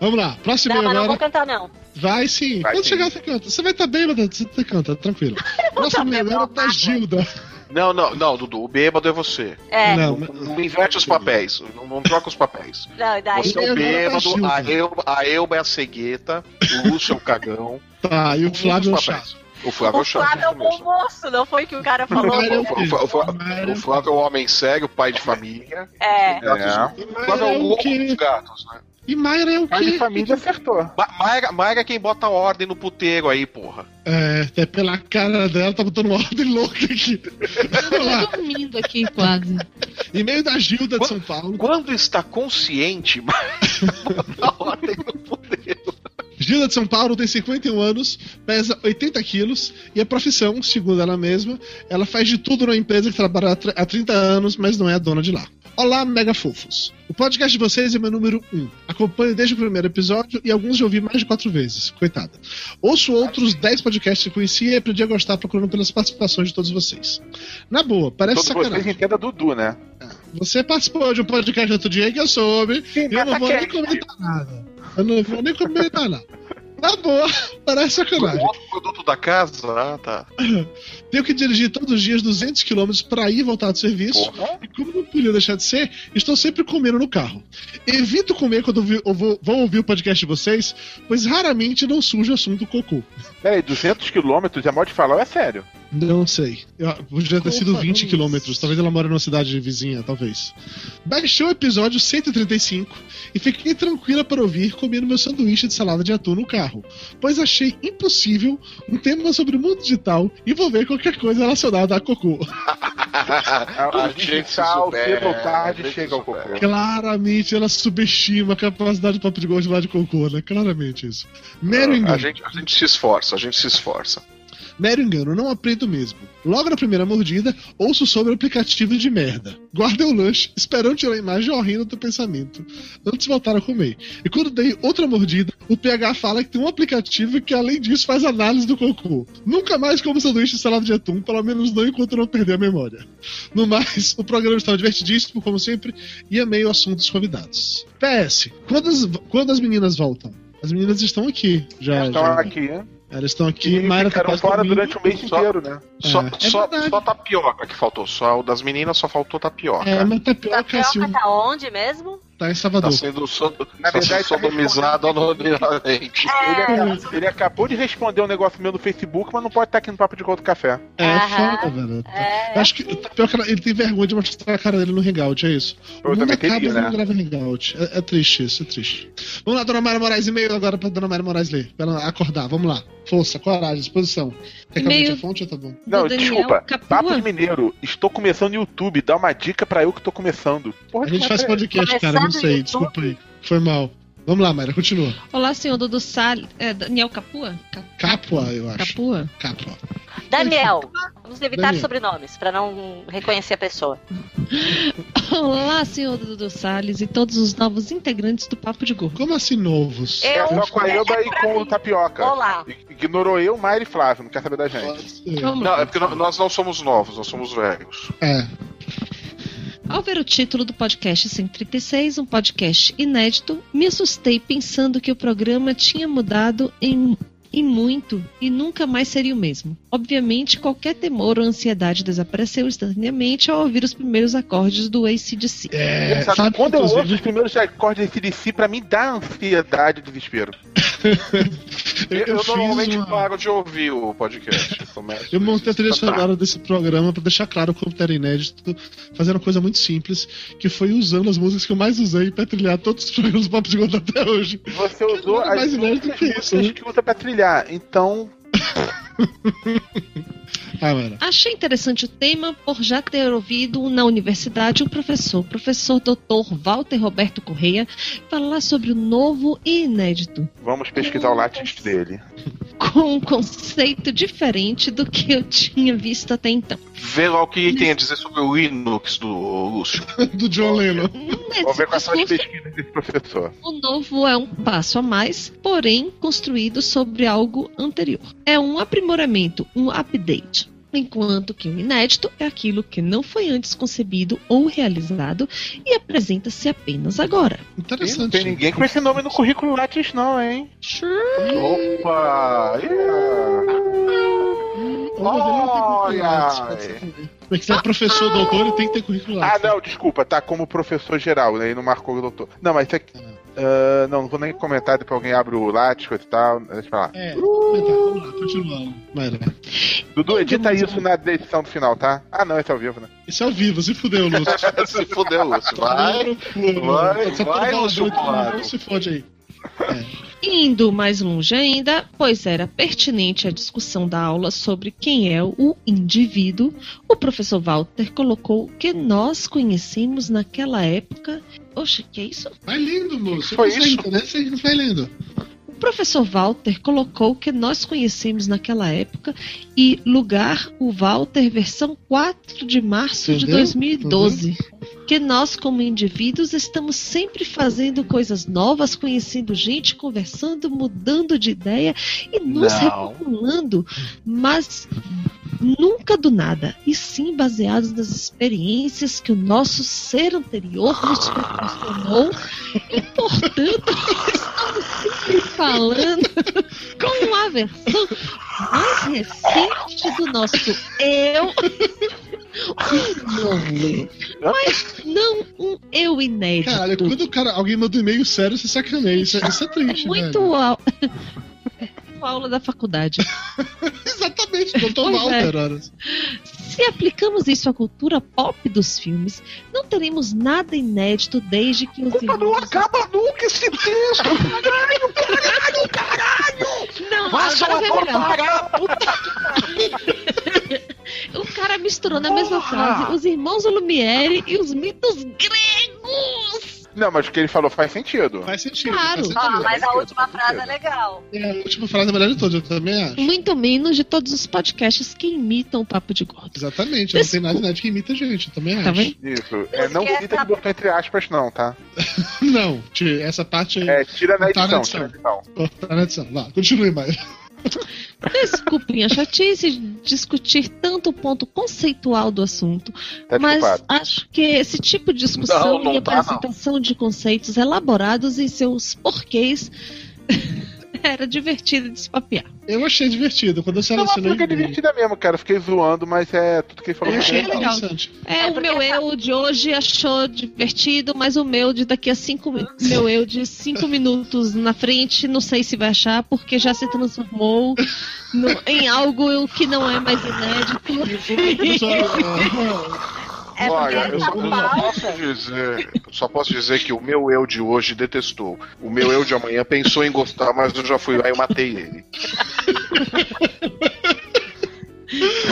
C: Vamos lá, próximo
E: Não, mas não vou cantar, não.
C: Vai sim.
B: Vai
C: Quando
B: sim.
C: chegar, você canta. Você vai estar bem, mas você canta, tranquilo. *laughs* Próximo
E: tá bem,
C: agora
E: não
C: da
E: tá.
C: Gilda.
G: Não, não, não, Dudu, o bêbado é você.
E: É,
C: Não,
G: Não, não inverte os papéis, não, não troca os papéis. *laughs*
E: não, daí.
G: Você é o bêbado, a Elba, a Elba é a cegueta, o Lúcio é o cagão.
C: Tá, e o Flávio é o chato.
G: papéis. O Flávio é
E: O
G: o.
E: Flávio é um
G: isso
E: bom moço, não foi o que o cara falou.
C: É o
G: O, o- o- o- o Flávio é o homem sério, pai de família.
E: É.
C: E
G: O Flávio é
C: é
G: o
C: o
G: louco dos gatos, né?
C: E Mayra é o
B: Pai de
C: quê?
B: família acertou.
G: Ma- Mayra, Mayra é quem bota ordem no puteiro aí, porra.
C: É, até pela cara dela, tá botando uma ordem louca aqui. Lá.
D: Tô dormindo aqui quase.
C: E-mail da Gilda de São Paulo.
G: Quando está consciente, *laughs* bota ordem no puteiro.
C: Gilda de São Paulo tem 51 anos, pesa 80 quilos e a profissão, segundo ela mesma, ela faz de tudo na empresa que trabalha há tr- há 30 anos, mas não é a dona de lá. Olá, mega fofos. O podcast de vocês é meu número 1. Acompanho desde o primeiro episódio e alguns já ouvi mais de quatro vezes. Coitada. Ouço outros 10 podcasts que eu conhecia e aprendi a gostar procurando pelas participações de todos vocês. Na boa, parece
B: Todos vocês
C: sacanagem.
B: entendam Dudu, né?
C: Você participou de um podcast outro dia que eu soube.
B: Sim,
C: e eu não vou nem comentar nada. Eu não vou nem comentar nada. Na boa, *laughs* parece sacanagem.
G: Outro produto da casa, ah, tá. *laughs*
C: Tenho que dirigir todos os dias 200 km para ir e voltar do serviço.
B: Porra.
C: E como não podia deixar de ser, estou sempre comendo no carro. Evito comer quando vou, vou ouvir o podcast de vocês, pois raramente não surge o assunto cocô.
B: Peraí, 200 quilômetros é mal de falar ou é sério?
C: Não sei. Eu, podia ter sido
D: Opa,
C: 20
D: vamos.
C: quilômetros. Talvez ela mora numa cidade vizinha, talvez. Baixei o episódio 135 e fiquei tranquila para ouvir comendo meu sanduíche de salada de atum no carro, pois achei impossível um tema sobre o mundo digital envolver qualquer coisa relacionada a cocô.
B: A, a
G: gente
B: gente
G: se
B: tal,
G: supera,
B: cedo ou tarde chega ao cocô.
G: supera.
C: Claramente ela subestima a capacidade do papo de lá de cocô, né? Claramente isso. Mero engano.
G: a, gente, a gente se esforça, a gente se esforça.
C: Mero engano, não aprendo mesmo. Logo na primeira mordida, ouço sobre aplicativos de merda. Guardei o lanche, esperando tirar a imagem horrível do pensamento, antes de voltar a comer. E quando dei outra mordida, o PH fala que tem um aplicativo que, além disso, faz análise do cocô. Nunca mais como sanduíche de salada de atum, pelo menos não enquanto não perder a memória. No mais, o programa estava divertidíssimo, como sempre, e amei o assunto dos convidados. PS, quando as, quando as meninas voltam? As meninas estão aqui. Já,
B: Estão
C: já-
B: aqui, né?
C: Elas estão aqui.
B: E
C: Mayra tá
B: ficaram
C: quase
B: fora durante o mês
G: Só-
B: inteiro, né?
G: Só,
C: É, é
G: só,
C: verdade.
G: só tapioca que faltou. Só o das meninas só faltou tapioca.
C: É, mas tapioca, assim,
E: Tapioca tá onde mesmo?
C: Tá em
G: Tá
C: Salvador.
G: sendo, so,
B: Na
G: tá
B: verdade,
G: sendo
B: tá
G: sodomizado anonimamente.
E: É,
B: Ele, ele acabou de responder um negócio meu no Facebook, mas não pode estar aqui no Papo de Gordo Café.
C: É,
E: Aham.
C: foda, velho.
E: É.
C: Eu acho que o Tapioca, ele tem vergonha de mostrar a cara dele no Hangout, é isso.
B: Eu
C: o mundo
B: também
C: acaba
B: teria,
C: e
B: né?
C: não grava Hangout. É, é triste isso, é triste. Vamos lá, Dona Mayra Moraes, e-mail agora pra Dona Mayra Moraes ler. Pra ela acordar, vamos lá. Força, coragem, disposição. Quer que eu a fonte ou tá bom?
B: Não,
D: Daniel
B: desculpa.
D: Capua.
B: Papo de Mineiro. Estou começando no YouTube. Dá uma dica pra eu que tô começando. Porra,
C: A gente faz
B: é
C: podcast, cara, não sei,
E: no
C: desculpa aí. Foi mal. Vamos lá, Mayra, continua.
D: Olá, senhor Dudu Salles. É, Daniel Capua? Ca-
C: Capua, eu acho.
D: Capua?
C: Capua.
E: Daniel, vamos evitar
C: Daniel.
E: sobrenomes pra não reconhecer a pessoa. *laughs*
D: Olá, senhor Dudu Salles e todos os novos integrantes do Papo de Gordo.
C: Como assim novos?
E: Eu-
B: É só com a Elba
E: É
B: e com o
E: mim.
B: Tapioca.
E: Olá.
B: Ignorou eu, Mayra e Flávio. Não quer saber da gente.
G: Não,
D: lá.
G: é porque nós não somos novos, nós somos velhos.
C: É.
D: Ao ver o título do podcast 136, um podcast inédito, me assustei pensando que o programa tinha mudado em, em muito e nunca mais seria o mesmo. Obviamente, qualquer temor ou ansiedade desapareceu instantaneamente ao ouvir os primeiros acordes do ACDC.
C: É,
B: Sabe,
C: sabe,
B: quando eu ouço os primeiros acordes desse DC, pra mim dá ansiedade e desespero. *laughs*
G: Eu,
C: eu,
G: eu normalmente
C: uma-
G: paro de ouvir o podcast.
C: Eu montei a trilha
G: Tá, tá.
C: sonora desse programa pra deixar claro como era inédito, fazendo uma coisa muito simples, que foi usando as músicas que eu mais usei pra trilhar todos os programas do Papo de Gordo até hoje.
B: Você usou
C: nada
B: as
C: mais inédito
B: únicas
C: que isso,
B: músicas
C: né?
B: que usa pra trilhar. Então, *laughs*
C: Ah, mano.
D: Achei interessante o tema por já ter ouvido na universidade um professor, o professor Dr. Walter Roberto Correia, falar sobre o novo e inédito,
B: vamos pesquisar o látis dele. *laughs*
D: com um conceito diferente do que eu tinha visto até então.
G: Vê lá o que tem a dizer sobre o Linux do Lúcio. *laughs*
C: Do John Lennon.
B: Vamos ver quais são as
D: Nesse
B: pesquisas desse professor.
D: O novo é um passo a mais, porém construído sobre algo anterior. É um aprimoramento, um update. Enquanto que o inédito é aquilo que não foi antes concebido ou realizado e apresenta-se apenas agora.
B: Ih, não
C: Interessante.
B: tem ninguém com esse nome no currículo látis, não, hein?
G: Opa!
C: Olha,
G: Olha!
C: Porque se é professor doutor, ele tem que ter currículo
B: Ah,
C: Lattes.
B: não, desculpa, tá como professor geral, né? E não marcou o doutor. Não, mas isso aqui. ah, não, não vou nem comentar, depois alguém abre o coisa e tal. Deixa pra lá.
C: É, comentar, vamos lá, continuando. Vai lá.
B: Dudu, edita isso na edição do final, tá? Ah, não, esse é ao vivo, né?
C: Isso é ao vivo, se fudeu, Lúcio. *laughs*
G: Se fudeu, Lúcio. Vai. vai, vai, Lúcio
C: doido,
G: Bolado.
C: Não se fode aí.
D: Indo mais longe ainda, pois era pertinente a discussão da aula sobre quem é o indivíduo, o professor Walter colocou que nós conhecemos naquela época. Oxe, que é isso?
C: Vai lendo, Lúcio.
B: Foi
C: Você
B: isso?
C: não vai lendo.
D: Professor Walter colocou que nós conhecemos naquela época e lugar o Walter versão 4 de março de
C: Entendeu?
D: 2012. Que nós, como indivíduos, estamos sempre fazendo coisas novas, conhecendo gente, conversando, mudando de ideia e nos reformulando, mas nunca do nada, e sim baseados nas experiências que o nosso ser anterior nos proporcionou e, *laughs* portanto, *laughs* estamos sempre falando *laughs* com a versão mais recente do nosso eu. Um novo eu. Mas não um eu inédito.
C: Caralho, quando o cara, alguém manda um e-mail sério, você sacaneia. Isso, é- isso é triste,
D: Muito
C: velho.
D: Au... aula da faculdade. *laughs*
C: Exatamente, contou
D: Pois
C: Walter,
D: é.
C: horas.
D: Se aplicamos isso à cultura pop dos filmes, não teremos nada inédito desde que os
G: Não
D: irmãos...
G: acaba nunca esse texto. *laughs* Caralho, caralho, caralho.
D: Não,
G: só
D: agora vai melhor.
G: parar, puta
D: O cara misturou na mesma
G: Porra!
D: frase os irmãos Lumière e os mitos gregos.
B: Não, mas o que ele falou faz sentido.
C: Faz sentido.
D: Claro.
C: Faz
E: Ah,
C: sentido.
E: mas a última frase é legal.
C: É, a última frase é a melhor de todas, eu também acho.
D: Muito menos de todos os podcasts que imitam o Papo de Gordo.
C: Exatamente, não tem nada de nada que imita a gente, eu também acho.
D: Tá vendo?
B: Isso. É, não
E: Esquece
B: cita
E: a-
B: que botou entre aspas, não, tá? *laughs*
C: Não, tira- essa parte
B: É, tira na
C: Tá na
B: edição, tira na edição.
C: tá na edição. Lá, continue mais.
D: Desculpem a chatice de discutir tanto o ponto conceitual do assunto,
B: Tá
D: mas
B: desculpado.
D: acho que esse tipo de discussão
G: Não, não
D: e
G: tá,
D: apresentação de conceitos elaborados em seus porquês *laughs* era divertido de se papear.
C: Eu achei divertido. Quando eu
B: Não,
C: selecionei.
B: fica divertida mesmo, cara. Eu Fiquei zoando, mas é tudo que ele falou.
C: Eu achei
B: legal.
C: interessante.
D: É,
E: É
D: o meu
E: essa-
D: eu de hoje achou divertido, mas o meu de daqui a cinco *laughs* meu eu de cinco minutos na frente, não sei se vai achar, porque já se transformou no- em algo que não é mais inédito. *laughs*
C: Eu só-
E: É
G: Olha, eu só,
E: tá
G: eu só posso dizer, eu só posso dizer que o meu eu de hoje detestou. O meu eu de amanhã pensou em gostar, mas eu já fui lá e matei ele.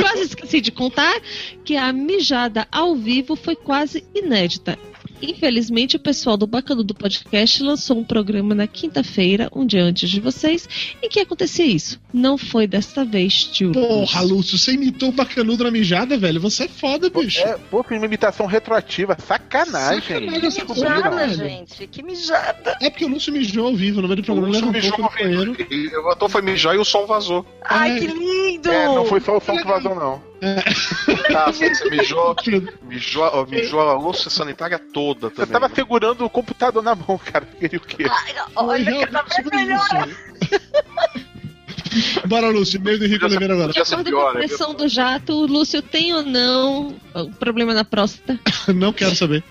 D: Quase esqueci de contar que a mijada ao vivo foi quase inédita. Infelizmente, o pessoal do Bacano do Podcast lançou um programa na quinta-feira, um dia antes de vocês, em que acontecia isso. Não foi desta vez, tio.
C: Porra, Lúcio, você imitou o bacanudo na mijada, velho? Você é foda, bicho.
B: É, pô, fiz uma imitação retroativa. Sacanagem.
C: Sacanagem essa porra,
E: Mijada, gente. Que mijada.
C: É porque o Lúcio mijou ao vivo no meio do
G: O
C: programa,
G: Lúcio
C: levantou
G: mijou
C: no
G: ao vivo.
C: banheiro.
G: Ele levantou, foi mijar e o som vazou.
E: Ai,
C: É.
E: que lindo!
B: É, não foi só o som que vazou, não.
G: Tá, você mijou, mijou, ó, mijou a louça sanitária toda
B: Eu
G: também.
B: tava segurando o computador na mão, cara. Queria o quê?
E: Ai, olha, melhor.
C: Bora, Lúcio, meio do Henrique Oliveira agora.
G: Podia
D: De
G: ser
D: acordo com
G: pior,
D: a
G: né?
D: pressão do jato, o Lúcio tem ou não o problema na próstata? *laughs*
C: Não quero saber.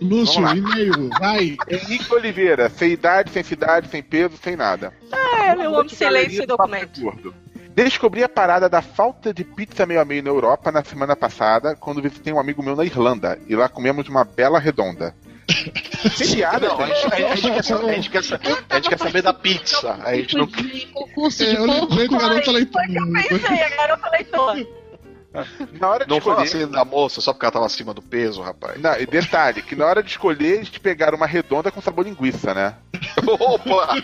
C: Lúcio,
B: Vamos
C: e-mail, vai. *laughs*
B: Henrique Oliveira, sem idade, sem cidade, sem peso, sem nada.
E: É, eu amo silêncio e documento.
B: Descobri a parada da falta de pizza meio a meio na Europa na semana passada, quando visitei um amigo meu na Irlanda. E lá comemos uma bela redonda. *laughs* Sem piada,
G: Não, a
B: gente.
G: gente, a gente quer saber, a gente quer saber, a gente quer saber da pizza. A gente não
C: É, eu lembrei do garoto leitor.
E: Foi que eu pensei, a garota leitor.
B: Na hora de
G: Não
B: escolher.
G: assim da moça só porque ela tava acima do peso, rapaz.
B: Não, e detalhe, que na hora de escolher, eles pegaram uma redonda com sabor linguiça, né? *laughs*
G: Opa!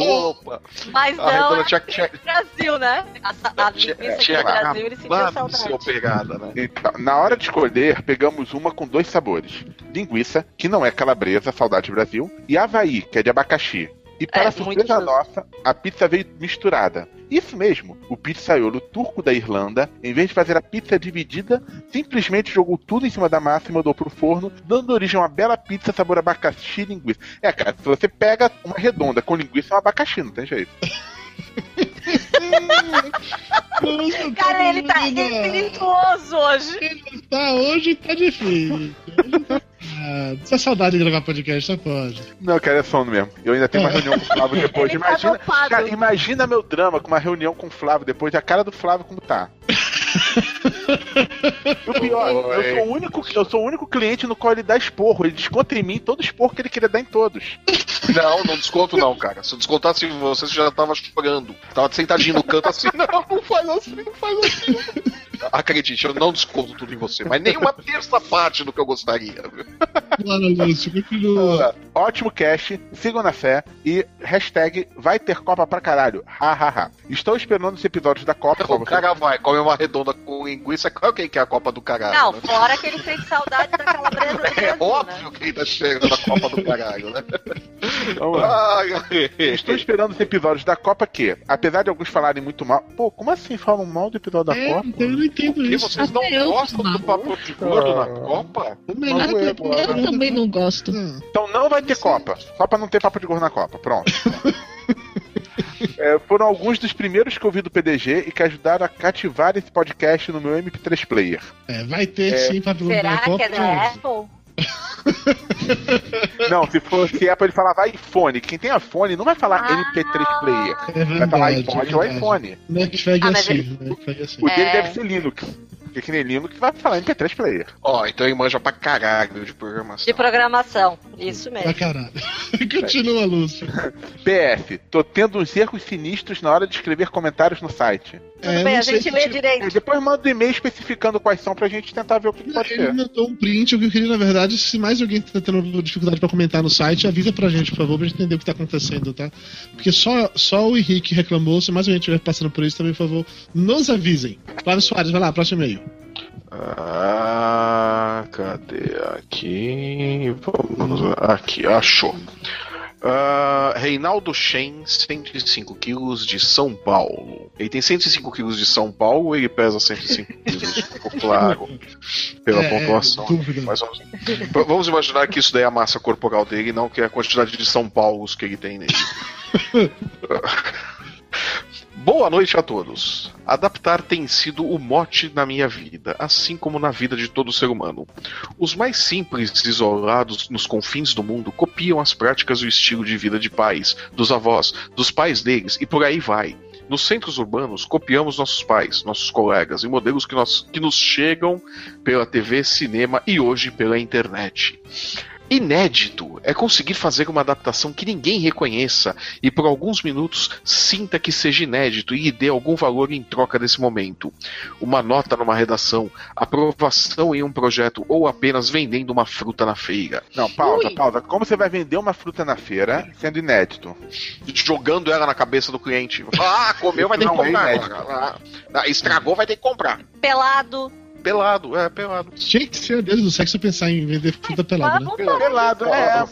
G: Opa!
E: Mas
G: A
E: não,
G: redonda
E: é
G: tinha, tinha,
E: Brasil, né? A, a, a
G: tinha,
E: linguiça aqui
G: tinha
E: no Brasil, ele sentiu saudade.
G: pegada, né?
B: Então, na hora de escolher, pegamos uma com dois sabores: linguiça, que não é calabresa, saudade Brasil, e Havaí, que é de abacaxi. E para
E: É,
B: surpresa
E: muito
B: nossa, a pizza veio misturada. Isso mesmo, o pizzaiolo turco da Irlanda, em vez de fazer a pizza dividida, simplesmente jogou tudo em cima da massa e mandou pro forno, dando origem a uma bela pizza sabor abacaxi e linguiça. É, cara, se você pega uma redonda com linguiça, é um abacaxi, não tem jeito. *laughs*
E: Cara, ele tá espirituoso hoje.
C: Tá, hoje tá difícil. Hoje *laughs* tá complicado. Só saudade de gravar podcast, só pode.
B: Não, cara, é sono mesmo. Eu ainda tenho uma reunião com o Flávio depois. *laughs*
E: Ele tá
B: Imagina,
E: dopado.
B: cara, imagina meu drama com uma reunião com o Flávio depois, a cara do Flávio como tá. O pior, eu sou, o único, eu sou o único cliente no qual ele dá esporro. Ele desconta em mim todo esporro que ele queria dar em todos.
G: Não, não desconto não, cara. Se eu descontasse em você, você já tava chorando. Tava sentadinho no canto assim, *laughs* não, não faz assim, não faz assim. Acredite, eu não desconto tudo em você, mas nem uma terça parte do que eu gostaria.
C: Lúcio, continua.
B: Ótimo cast, sigam na fé e hashtag vai ter Copa pra caralho. Ha, ha, ha. Estou esperando os episódios da Copa. pra
G: O
B: você-
G: cara vai, come uma redonda com linguiça, claro que é a Copa do Caralho.
E: Não,
G: né?
E: fora que ele sente saudade da calabresa do *laughs*
G: É
E: Brasil,
G: óbvio
E: né?
G: que tá chegando na Copa do Caralho, né?
B: Vamos lá.
G: Ai, ai.
B: Estou esperando os episódios da Copa que, apesar de alguns falarem muito mal. Pô, como assim falam mal do episódio da
C: É,
B: Copa?
C: então eu não entendo
G: Porque
C: isso.
G: vocês não
D: Até eu
G: gostam do papo de gordo na Copa?
C: Também
B: Mas
C: não
B: eu-
C: é, pô.
D: Eu também não gosto.
C: Não.
B: Então não vai ter Copa. Só pra não ter papo de gordo na Copa. Pronto. *laughs* É, foram alguns dos primeiros que eu vi do PDG e que ajudaram a cativar esse podcast no meu MP3 player.
C: É, vai ter sim pra
E: Será que é da Apple?
B: Não, se fosse Apple, ele falava iPhone. Quem tem iPhone não vai falar
E: Ah.
B: MP3 player.
C: É
B: Vai falar
C: verdade.
B: iPod
C: é
B: ou
C: verdade.
B: iPhone.
C: Netflix
E: Ah, mas
C: assim.
E: ele-
C: Netflix assim.
B: O dele
E: É.
B: deve ser Linux. Porque que nem Linux vai falar MP3 player.
G: Ó, então ele manja pra caralho de programação.
E: De programação. Isso
C: Pra
E: mesmo.
C: caralho. *laughs* Continua, Lúcio.
B: PS, tô tendo uns erros sinistros na hora de escrever comentários no site.
E: Tudo
C: É,
E: bem, a gente lê
B: É,
E: direito.
B: depois manda um e-mail especificando quais são pra gente tentar ver o que, que pode
C: Ele
B: ser.
C: mandou um print, o que eu queria, na verdade, se mais alguém tá tendo dificuldade pra comentar no site, avisa pra gente, por favor, pra gente entender o que tá acontecendo, tá? Porque só, só o Henrique reclamou, se mais alguém estiver passando por isso, também, por favor, nos avisem. Flávio Soares, vai lá, próximo e-mail.
G: Ah, cadê aqui? Vamos aqui, achou. Ah, Reinaldo Shen, 105 quilos de São Paulo. Ele tem 105 quilos de São Paulo ou ele pesa 105 *laughs* quilos? Ficou claro. Pela
C: É,
G: pontuação.
C: dúvida.
G: Mas vamos, vamos imaginar que isso daí é a massa corporal dele, não que é a quantidade de São Paulos que ele tem nele. *laughs* Boa noite a todos. Adaptar tem sido o mote na minha vida, assim como na vida de todo ser humano. Os mais simples, isolados nos confins do mundo, copiam as práticas e o estilo de vida de pais, dos avós, dos pais deles e por aí vai. Nos centros urbanos, copiamos nossos pais, nossos colegas e modelos que, nós, que nos chegam pela TV, cinema e hoje pela internet. Inédito é conseguir fazer uma adaptação que ninguém reconheça e por alguns minutos sinta que seja inédito e lhe dê algum valor em troca desse momento. Uma nota numa redação, aprovação em um projeto ou apenas vendendo uma fruta na feira.
B: Não, pausa,
D: Ui.
B: pausa. Como você vai vender uma fruta na feira sendo inédito?
G: Jogando ela na cabeça do cliente. Ah, comeu, vai ter que
B: é
G: comprar. Ah, estragou, vai ter que comprar.
E: Pelado.
G: Pelado, é, pelado.
C: Tinha que ser a Deus do sexo pensar em vender fruta pelada, né?
E: Vamos
B: Pelado, é.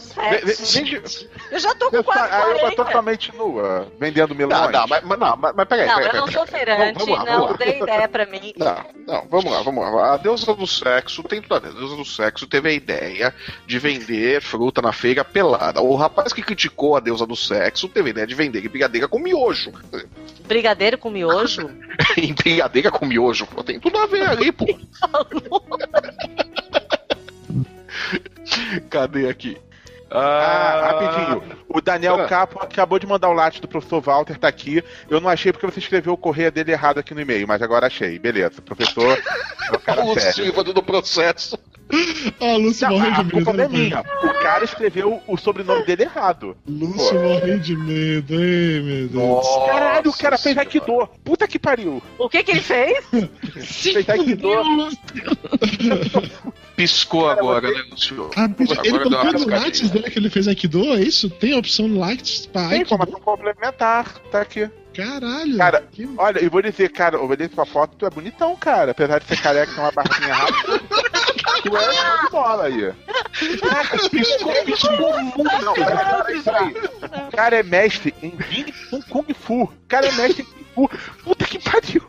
B: De-
E: Eu já tô com quase
B: tá- a Elba
E: 40.
B: totalmente nua, vendendo melões.
G: Não, não, mas, mas, não, mas, mas peraí,
E: Não,
G: peraí,
E: eu não sou feirante,
G: Vamos lá, vamos
E: não
G: lá.
E: dê ideia pra mim.
G: Não, não, vamos lá, vamos lá. A deusa do sexo tem tudo a ver. A deusa do sexo teve a ideia de vender fruta na feira pelada. O rapaz que criticou a deusa do sexo teve a ideia de vender brigadeira com miojo.
E: Brigadeiro com miojo?
G: em *laughs* brigadeira com miojo, pô, tem tudo a ver ali, pô. *laughs* Cadê aqui?
B: Ah, rapidinho. O Daniel
G: Ah.
B: Capo acabou de mandar o latte do professor Walter, tá aqui. Eu não achei porque você escreveu o correio dele errado aqui no e-mail, mas agora achei. Beleza. Professor, *laughs* é o cara
G: O
B: sério.
G: Silva do processo.
C: Ó, *laughs* Lúcio
B: Não, a
C: de
B: culpa
C: medo.
B: não é
C: né,
B: minha. O cara escreveu o sobrenome dele errado.
C: Lúcio morreu de medo, hein, meu Deus.
B: Caralho, o cara fez Aikido. Puta que pariu.
E: O que que ele fez? *laughs*
B: Fez Aikido.
G: Piscou agora, né, Lúcio?
C: Ah, ele
G: Agora uma
C: colocou no. Lattes dele que ele fez Aikido, é isso? Tem a opção Lattes pra
B: Tem
C: Aikido?
B: informação complementar. Tá aqui.
C: Caralho.
B: Cara,
C: que-
B: Olha, eu vou dizer, cara, obedece sua foto, tu é bonitão, cara. Apesar de ser careca e ter uma barquinha rápida. tu é show de bola aí.
G: Piscou, piscou muito.
B: Não, peraí, peraí, cara é mestre em Kung Fu. O cara é mestre em Kung Fu. Puta que pariu.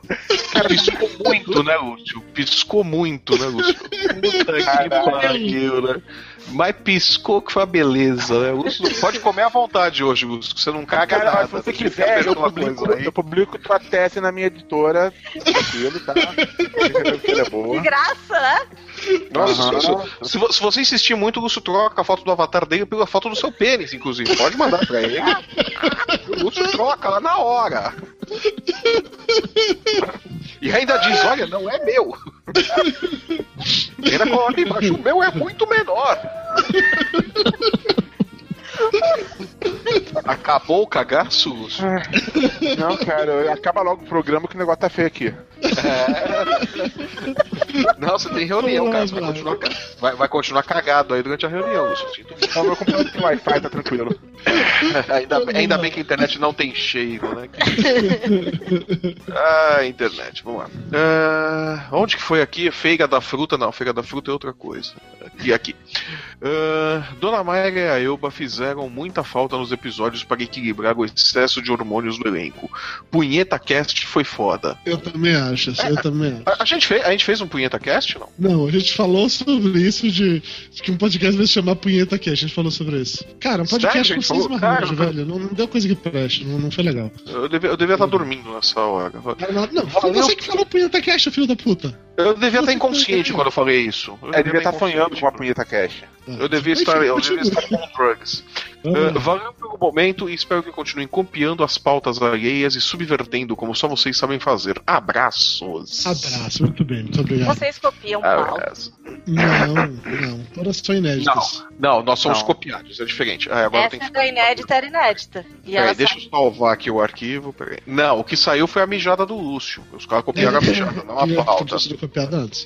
G: Cara, piscou muito, né, Lúcio? Piscou muito, né, Lúcio? Puta que pariu, né? Mas piscou que foi uma beleza, né? Lúcio, *laughs* pode comer à vontade hoje, Lúcio, você não caga
B: Cara,
G: nada.
B: se você quiser, eu publico,
G: coisa aí.
B: eu publico tua tese na minha editora. Tranquilo, tá? É
E: De graça, né?
G: Nossa,
B: Aham.
G: se, se se você insistir muito, o Lúcio troca a foto do avatar dele pela foto do seu pênis, inclusive. Pode mandar pra ele. *laughs* O Lúcio troca lá na hora. E ainda diz: olha, não é meu. Ainda coloca embaixo: o meu é muito menor. *laughs* Acabou o cagaço, Lúcio?
B: Não, cara, acaba logo o programa que o negócio tá feio aqui.
G: Não, você tem reunião, cara. Você vai continuar, vai, vai continuar cagado aí durante a reunião, Lúcio. Sinto muito.
B: Então, meu computador tem Wi-Fi, tá tranquilo.
G: ainda, bem- ainda bem que a internet não tem cheiro, né? ah, internet, vamos lá. Ah, onde que foi aqui? Feiga da fruta? Não, feiga da fruta é outra coisa. Aqui, aqui. Ah, Dona Mayra e a Elba fizeram muita falta nos episódios para equilibrar o excesso de hormônios do elenco. Punheta Cast foi foda.
C: Eu também acho, eu também acho.
G: A, a gente, fez, a gente fez um Punheta Cast, não?
C: Não, a gente falou sobre isso de, de que um podcast vai se chamar Punheta aqui. A gente falou sobre isso. Cara, um
G: Sério,
C: podcast
G: a
C: com seis marmanjos,
G: Cara,
C: velho. Não, não deu coisa que preste, não, não foi legal.
G: Eu devia, eu devia estar dormindo nessa hora.
C: Não, não, foi você que falou Punheta Cast, filho da puta.
G: Eu devia estar
C: Você
G: inconsciente quando eu falei isso. Eu
B: É, devia estar
G: estar
B: sonhando com uma punheta cash.
G: Eu devia estar, eu devia estar com drugs. Uh, valeu pelo momento e espero que continuem copiando as pautas alheias e subvertendo como só vocês sabem fazer. Abraços.
C: Abraço, muito bem, muito obrigado.
E: Vocês copiam pau.
G: Abraço.
C: Não, não, todas são inéditas.
G: Não, nós somos
B: Não.
G: copiados, é diferente. Ah, agora tem
E: Essa
G: que.
E: da inédita era inédita. E
G: deixa eu salvar aqui o arquivo. Peraí. Não, o que saiu foi a mijada do Lúcio. Os caras copiaram a mijada, não
C: Queria
G: a pauta.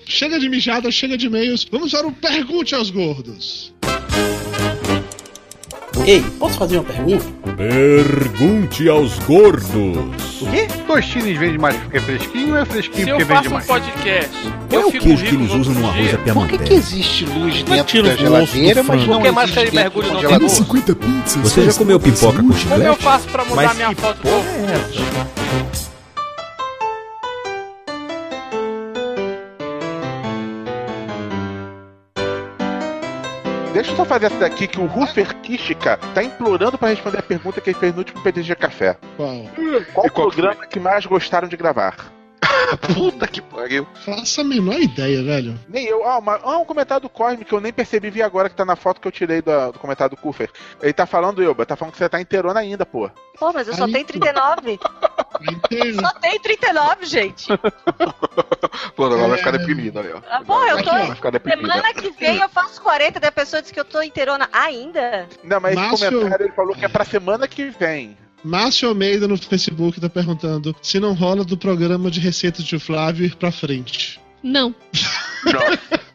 C: Chega de mijada, chega de e-mails. Vamos para o Pergunte aos Gordos.
I: Ei, posso fazer uma pergunta?
F: Pergunte aos gordos.
J: O quê? Tostines vende mais porque é fresquinho ou é fresquinho
K: Se eu
J: porque
K: faço
J: vende
K: um
J: mais?
K: podcast,
F: Qual é
K: eu
F: o
K: fico
F: queijo que eles
K: no
F: usam no arroz à
L: Por que, que existe luz
I: Mas
L: dentro da
I: o
L: geladeira, mas não
K: Por que mais
L: existe
K: que
L: dentro
K: mergulho
L: do congelador?
K: tem gosto?
A: 50 pizzas.
F: Você já comeu pipoca com
K: Como eu
F: chiclete?
K: faço pra mudar
F: Mas
K: minha foto
F: é essa?
B: Deixa eu só fazer essa daqui que o Ruffer Kishika tá implorando pra responder a pergunta que ele fez no último PTG Café.
C: Qual?
B: Qual o programa que mais gostaram de gravar? *laughs*
G: Puta que pariu.
C: Faça a menor ideia, velho.
B: Nem eu. Ah, uma- ah, um comentário do Cosme que eu nem percebi, vi agora que tá na foto que eu tirei do, do comentário do Kuffer. Ele tá falando, Elba, tá falando que você tá inteirona ainda, pô.
E: Pô, mas eu só
C: Aí,
E: tenho 39. *laughs*
C: Inteiro.
E: Só tenho 39, gente. *laughs*
G: Pô, agora vai
C: É.
G: ficar deprimido ali, ó.
E: Ah, pô, eu tô.
G: Vai.
E: Semana que vem eu faço 40, daí a pessoa diz que eu tô inteirona ainda.
B: Não, mas esse
C: Márcio-
B: comentário ele falou que é pra semana que vem.
C: Márcio Almeida no Facebook tá perguntando se não rola do programa de receitas de Flávio ir pra frente.
D: Não.
B: Não.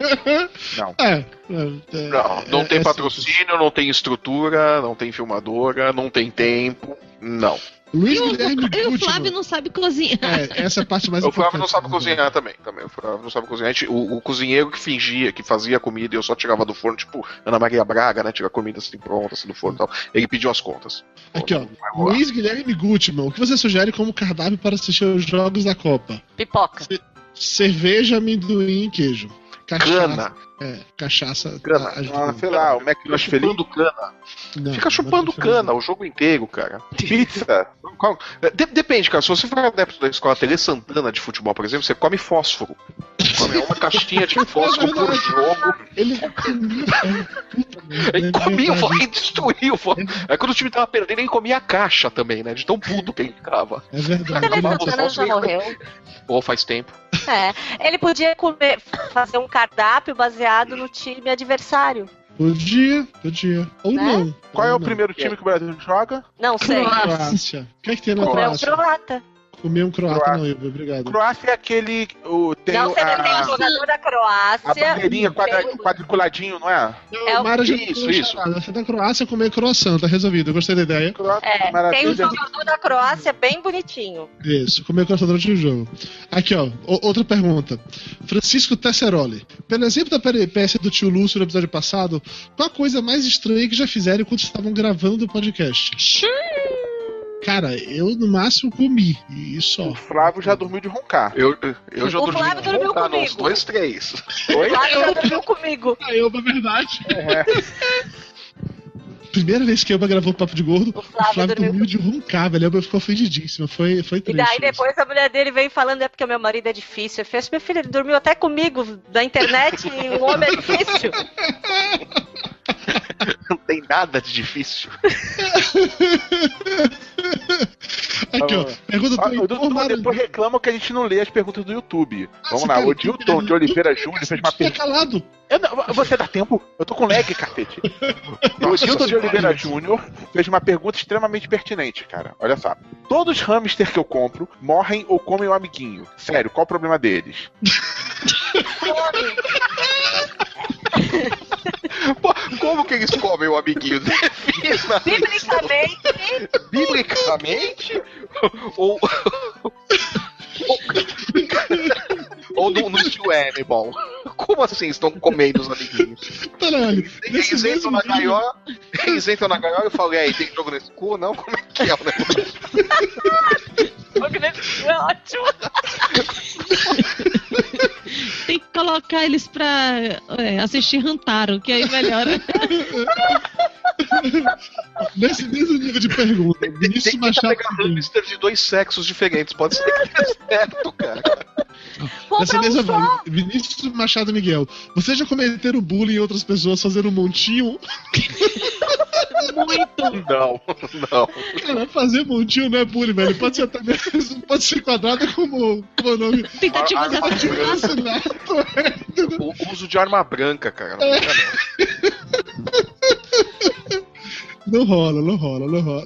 B: *laughs*
C: É. é, é,
G: Não, não
C: é-
G: tem
C: é
G: patrocínio, não tem estrutura, não tem filmadora, não tem tempo. Não.
C: Luiz
D: E o,
C: Guilherme
D: e o. Flávio não sabe cozinhar.
C: É, essa é a parte mais
G: O Flávio
C: importante.
G: não sabe
C: né,
G: cozinhar também, também. O Flávio não sabe cozinhar. O, o cozinheiro que fingia, que fazia comida e eu só tirava do forno, tipo Ana Maria Braga, né? Tira a comida assim pronta, assim do forno e tal. Ele pediu as contas.
C: Aqui, ó. Luiz Guilherme Gutmann, o que você sugere como cardápio para assistir aos jogos da Copa?
E: Pipoca.
C: Cerveja, amendoim e queijo. Cachaça.
G: Cana.
C: É, cachaça.
G: Cana.
C: ajuda.
B: Ah, sei lá, o
G: Fica
B: McDonald's feliz.
G: chupando cana.
C: Não,
G: Fica chupando
C: é
G: cana o jogo inteiro, cara.
B: Pizza. *laughs*
G: Qual- de- depende, cara. Se você for adepto da escola Tele Santana de futebol, por exemplo, você come fósforo. Come uma caixinha de *laughs* fósforo por jogo.
C: Ele comia.
G: Ele
C: É
G: comia e o fósforo. Aí quando o time tava perdendo, ele comia a caixa também, né? De tão puto que ele ficava.
C: É verdade.
E: Ele
G: o
E: Santana já morreu.
G: Pô, faz tempo.
E: É. Ele podia comer, fazer um cardápio baseado no time adversário.
C: Podia, podia. Ou
E: Né?
C: não.
B: Qual é
C: Ou
B: o
C: não.
B: primeiro time que o Brasil joga?
E: Não sei.
C: Croácia. O que é que tem na
E: Comer um
C: Croácia?
E: croata.
C: Comer um croata,
B: Croácia.
C: não, Ivo, obrigado.
B: Croácia é aquele. O, tem
E: não, você tem um
B: a,
E: jogador da
B: a
E: Croácia.
B: bandeirinha quadra-
E: tem-
B: quadriculadinho, não é?
C: Não,
E: É o-
C: Mara já
G: Isso, isso.
C: Você é da Croácia comer croissant, tá resolvido. Eu gostei da ideia.
B: Croácia,
E: É, tem um jogador da Croácia bem bonitinho.
C: Isso, comer croissant durante o jogo. Aqui, ó, outra pergunta. Francisco Tesseroli. Pelo exemplo da peripécia do tio Lúcio no episódio passado, qual a coisa mais estranha que já fizeram enquanto estavam gravando o podcast? Cara, eu no máximo comi. E só.
B: O Flávio já dormiu de roncar.
G: Eu, eu já
E: O
G: dormi
E: Flávio dormiu
G: tá,
E: comigo.
G: uns dois, três.
B: Oi?
E: Flávio já dormiu comigo.
C: A Elba, é verdade.
B: É. *laughs*
C: Primeira vez que Elba gravou Papo de Gordo,
E: O
C: o
E: Flávio
C: Flávio
E: dormiu
C: dormiu de roncar, velho. Elba ficou ofendidíssima. Foi, foi
E: E
C: triste.
E: daí
C: isso.
E: depois a mulher dele veio falando, é porque meu marido é difícil. Eu falei, meu filho, ele dormiu até comigo da internet e o homem é difícil. *laughs* *laughs*
G: Não tem nada de difícil. *laughs*
C: Aqui, ó. Pergunta
B: Ah,
C: do
B: o
C: Heitor
B: Dudu
C: Maranhão.
B: depois reclama que a gente não lê as perguntas do YouTube. Vamos
C: você
B: lá, o Dilton de Oliveira Júnior fez uma pergunta.
C: calado.
B: Eu não- Você dá tempo? Eu tô com lag, cacete. *laughs* o Dilton de Oliveira Júnior fez uma pergunta extremamente pertinente, cara. Olha só. Todos os hamster que eu compro morrem ou comem o amiguinho. Sério, qual o problema deles?
G: Pô, como que eles comem o amiguinho? Defina
E: Biblicamente,
G: Biblicamente? Ou. Ou no, no estilo Animal? Como assim estão comendo os amiguinhos?
C: Caralho. Nesse
G: Eles entram na
C: vídeo-
G: gaiola, eles entram na gaiola e eu falei, aí, tem jogo nesse cu? Não? Como é que é o negócio? *laughs*
E: é ótimo. *laughs* *laughs*
D: Tem que colocar eles pra é, assistir Rantaro, que aí melhora. *laughs*
C: Nesse mesmo nível de pergunta,
G: Tem
C: Vinícius
G: que tá
C: Machado.
G: hamster de dois sexos diferentes, pode ser que dê certo, cara.
C: Nessa
E: um
C: mesma vibe, Vinícius Machado Miguel. Vocês já cometeram bullying em outras pessoas fazendo um montinho? *laughs*
D: Muito.
G: Não, não.
C: Cara, fazer montinho não é bullying, velho. Pode ser até mesmo, *laughs* pode ser enquadrado como, como é o nome.
D: Tentativa de
G: Ah, ah,
D: assassinato.
C: Assassinato.
G: O uso de arma branca, cara. Não fica, não.
C: Não rola, não rola, não rola.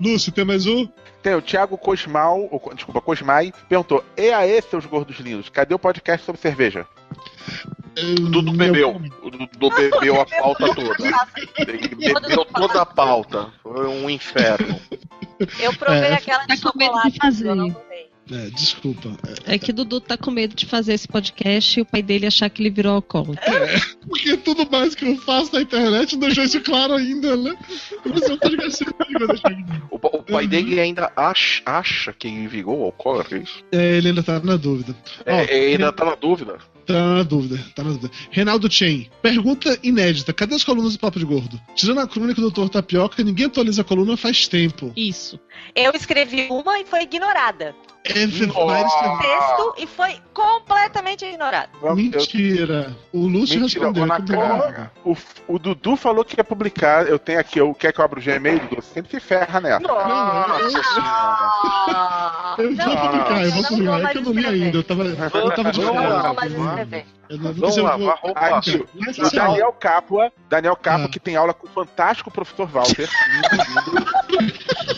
C: Lúcio, tem mais um?
B: Tem o Thiago Cosmal, ou, desculpa, Cosmai, perguntou: E aí, seus gordos lindos, cadê o podcast sobre cerveja?
G: O Dudu bebeu. O Dudu bebeu a pauta toda. Ele bebeu toda a pauta. Foi um inferno.
E: Eu provei
C: É,
E: aquela de
D: tá com medo de
E: chocolate,
D: fazer.
E: eu não provei.
C: É, desculpa.
D: É que Dudu tá com medo de fazer esse podcast e o pai dele achar que ele virou alcoólatra.
C: Porque tudo mais que eu faço na internet não deixou isso claro ainda, né?
G: O, o pai dele ainda acha, acha que ele virou alcoólatra, é isso?
C: É, ele ainda tá na dúvida. Ó,
G: É, ele ainda tá na dúvida.
C: Tá na dúvida, tá na dúvida. Reinaldo Chen, pergunta inédita: cadê as colunas do Papo de Gordo? Tirando a crônica do Dr. Tapioca, ninguém atualiza a coluna faz tempo.
D: Isso.
E: Eu escrevi uma e foi ignorada.
C: É
B: Nossa.
E: Texto e foi completamente ignorada.
C: Mentira. O Lúcio
B: Mentira,
C: respondeu.
B: na
C: bom.
B: cara. O, o Dudu falou que ia publicar. Eu tenho aqui, eu quer que eu abra o Gmail, Dudu? Você sempre se ferra nessa.
G: Nossa senhora.
E: Ah,
C: Eu vou
E: não,
C: publicar, eu vou
E: não
C: publicar. É que eu não li ainda. Eu tava, eu tava de
G: Vamos
C: Eu não-
G: Vamos lá,
C: vou-
G: vamos lá.
B: Aqui,
C: Mas
B: o
C: assim,
B: Daniel Capua, Daniel Capua,
C: Ah.
B: que tem aula com o fantástico professor Walter.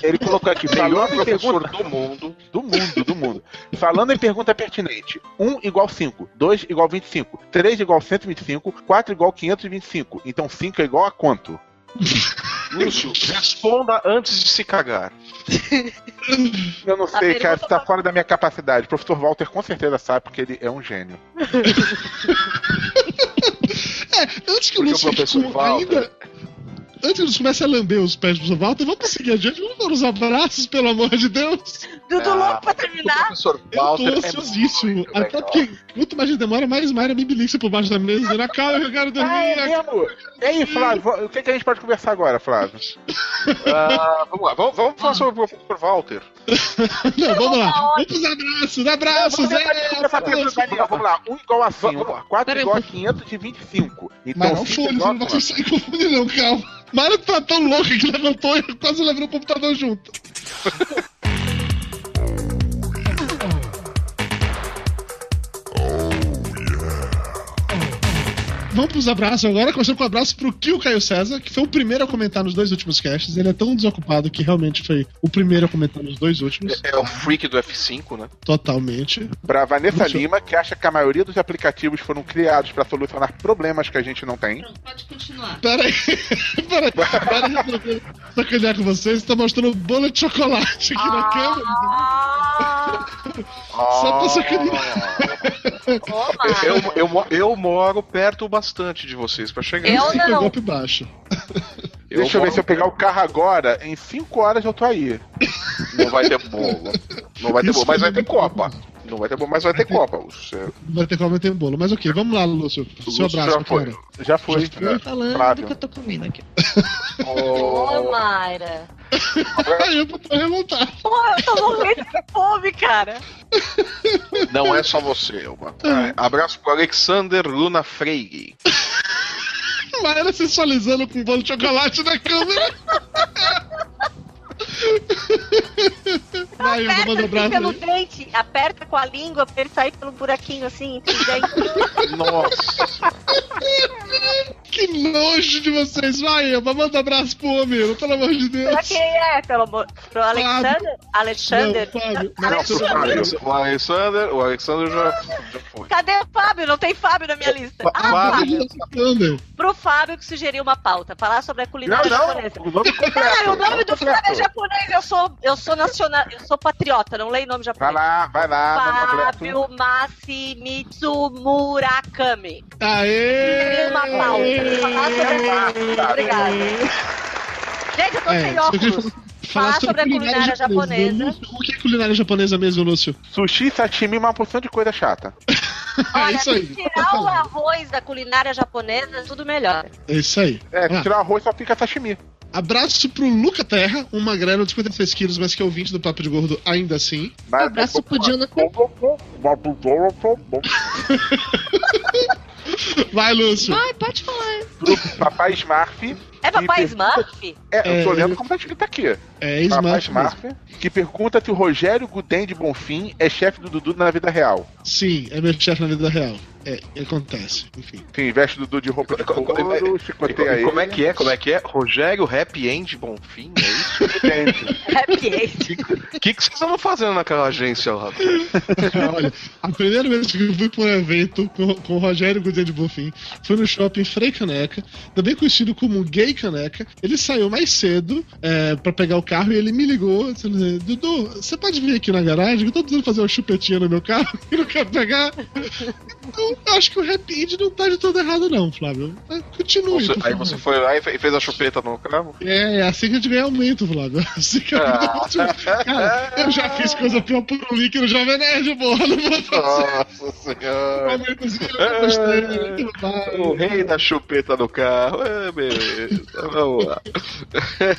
B: Ele colocou aqui,
G: Melhor
B: falando em
G: professor
B: pergunta
G: do mundo.
B: do mundo, do mundo. Falando em pergunta pertinente. 1 igual 5, 2 igual 25, 3 igual 125, 4 igual 525. Então 5 é igual a quanto?
G: Lúcio, responda antes de se cagar.
B: Eu não sei, cara, tá fora da minha capacidade. O professor Walter com certeza sabe, porque ele é um gênio. *laughs*
C: Antes que o
G: Porque o
C: Lúcio
G: professor Walter-
C: ainda. Antes que o Lúcio comece a lamber os pés do professor Walter, vamos seguir adiante. Vamos dar os abraços, pelo amor de Deus.
E: Dudu
G: Ah,
E: louco pra
G: O
E: terminar.
G: professor
C: Eu tô
G: Walter é
C: ansiosíssimo.
G: muito
C: Até porque quanto mais a gente demora, mais Mayra me belisca por baixo da mesa, "Ah, calma, eu quero dormir.
B: Ah, é mesmo? E aí, Flávio, o que, que a gente pode conversar agora, Flávio? *laughs*
G: Ah, vamos lá, vamos, vamos falar sobre o professor Walter. *laughs*
C: Não, vamos lá. Vamos pros abraços, abraços,
B: Vamos tentar
C: é,
B: Daniel. Vamos lá, 1 igual a 5, 4
D: Peraí,
B: igual a
D: pô.
B: 525.
C: Mas
B: Então
C: não
B: 5
C: foi,
B: igual
C: não vai sair confundir, não, calma. Mara tá tão louca que levantou e quase levou o computador junto. *laughs* Vamos pros abraços agora, começando com um abraço pro Kio Caio César, que foi o primeiro a comentar nos dois últimos casts. Ele é tão desocupado que realmente foi o primeiro a comentar nos dois últimos.
G: É o freak do F5, né?
C: Totalmente.
B: Pra Vanessa
C: Puxa.
B: Lima, que acha que a maioria dos aplicativos foram criados pra solucionar problemas que a gente não tem.
D: Pode continuar.
C: Pera *laughs* aí, pera aí, pera aí, pra eu sacanear com vocês, tá mostrando bolo de chocolate aqui na câmera.
E: Ah,
C: Só pra sacanear.
G: Eu, eu, eu moro perto bastante de vocês pra chegar.
E: Eu
C: foi
E: não.
C: golpe baixo. *laughs*
B: Deixa eu ver se eu pegar o carro agora, em 5 horas eu tô aí.
G: Não vai ter bolo. Não vai ter
C: Isso
G: bolo, mas vai ter Copa. Não vai ter bolo, mas vai ter Copa. Você-
C: Não vai ter como ter bolo. Mas ok, vamos lá, Lúcio. Seu
G: Lúcio
C: abraço,
G: já foi.
C: cara.
B: Já foi.
C: Já foi?
D: Falando
B: Flávio.
D: do que eu tô comendo aqui.
E: Ô, Mayra.
C: Aí *laughs* eu vou remontar.
E: Pô, eu tô morrendo de fome, cara.
G: Não é só você, Elba. Abraço pro Alexander Luna Freire. *laughs*
C: Mas ela sensualizando com um bolo de chocolate na câmera. *laughs* *laughs* Vai, eu vou mandar um
E: Aperta assim
C: abraço
E: pelo
C: aí.
E: dente, aperta com a língua pra ele sair pelo buraquinho assim, entre os dentes.
G: Nossa. *laughs*
C: Que nojo de vocês. Vai, eu vou mandar um abraço pro homem, pelo amor de
E: pra
C: Deus.
E: quem é, pelo amor? Pro Alexander? Alexander?
C: Não, Fábio.
G: Não, Fábio. O Alexander, o Alexander já, já foi.
E: Cadê o Fábio? Não tem Fábio na minha lista.
G: Fa-
E: Ah,
G: Fábio.
E: Pro Fábio que sugeriu uma pauta, falar sobre a
B: Não,
E: culinária
B: não.
E: japonesa.
B: O nome completo.
E: Cara, o nome do
B: completo.
E: Fábio é japonês, eu sou, eu sou nacional, eu sou patriota, não leio nome
B: Vai
E: japonês.
B: lá, vai lá. nome completo.
E: Fábio Masimitsu Murakami.
C: Aê!
E: Sugeriu uma pauta. Sobre Obrigada. Gente, eu tô
C: É,
E: sem óculos.
C: Falar
E: Falar sobre a culinária japonesa.
C: Lúcio, O que é culinária japonesa mesmo, Lúcio?
B: Sushi, sashimi, uma porção de coisa chata.
C: É
E: Olha,
C: isso aí.
E: se
C: tá
E: tirar o arroz da culinária japonesa, tudo melhor.
C: É isso aí.
B: É,
C: Ah.
B: tirar o arroz só fica sashimi.
C: Abraço pro Luca Terra, um magrelo de 56 quilos, mas que é ouvinte do Papo de Gordo ainda assim.
B: Mas-
D: Abraço pro Jonathan.
C: Vai, Lúcio.
D: Vai, pode falar.
B: Pro papai Smurf.
E: É papai Smurf?
B: É, eu tô
C: É,
B: lendo
C: ele-
B: como tá escrito aqui.
C: É
B: Papai
C: Smurf.
B: Smurf, que pergunta se o Rogério Guden de Bonfim é chefe do Dudu na vida real.
C: Sim, é meu chefe na vida real. É, acontece, enfim.
B: Sim, veste o Dudu de roupa de
G: Co- co-
B: couro, chicoteia ele.
G: como é que é? Como é que é? Rogério Happy End Bonfim, é isso? *laughs*
E: Happy End.
G: O que, que vocês estavam fazendo naquela agência lá? *laughs*
C: Olha, a primeira vez que eu fui pra um evento com, com o Rogério Gudem de Bonfim foi no shopping Frei Caneca, também conhecido como Gay Caneca. Ele saiu mais cedo é, pra pegar o carro e ele me ligou dizendo: Dudu, você pode vir aqui na garagem? Eu tô precisando fazer uma chupetinha no meu carro *laughs* e não quero pegar. Então, eu acho que o End não tá de todo errado, não, Flávio. Continue.
G: Você- aí você foi lá e fe- fez a chupeta no carro?
C: É, é assim que a gente ganha aumento, Flávio. É *laughs* Assim que vida
G: Ah.
C: Cara, eu já fiz coisa pior por um link no Jovem Nerd, porra. Não vou fazer.
G: Nossa senhora.
C: Aumentozinho, eu gostei. Vai.
G: O rei da chupeta no carro. É, beleza. Vamos lá.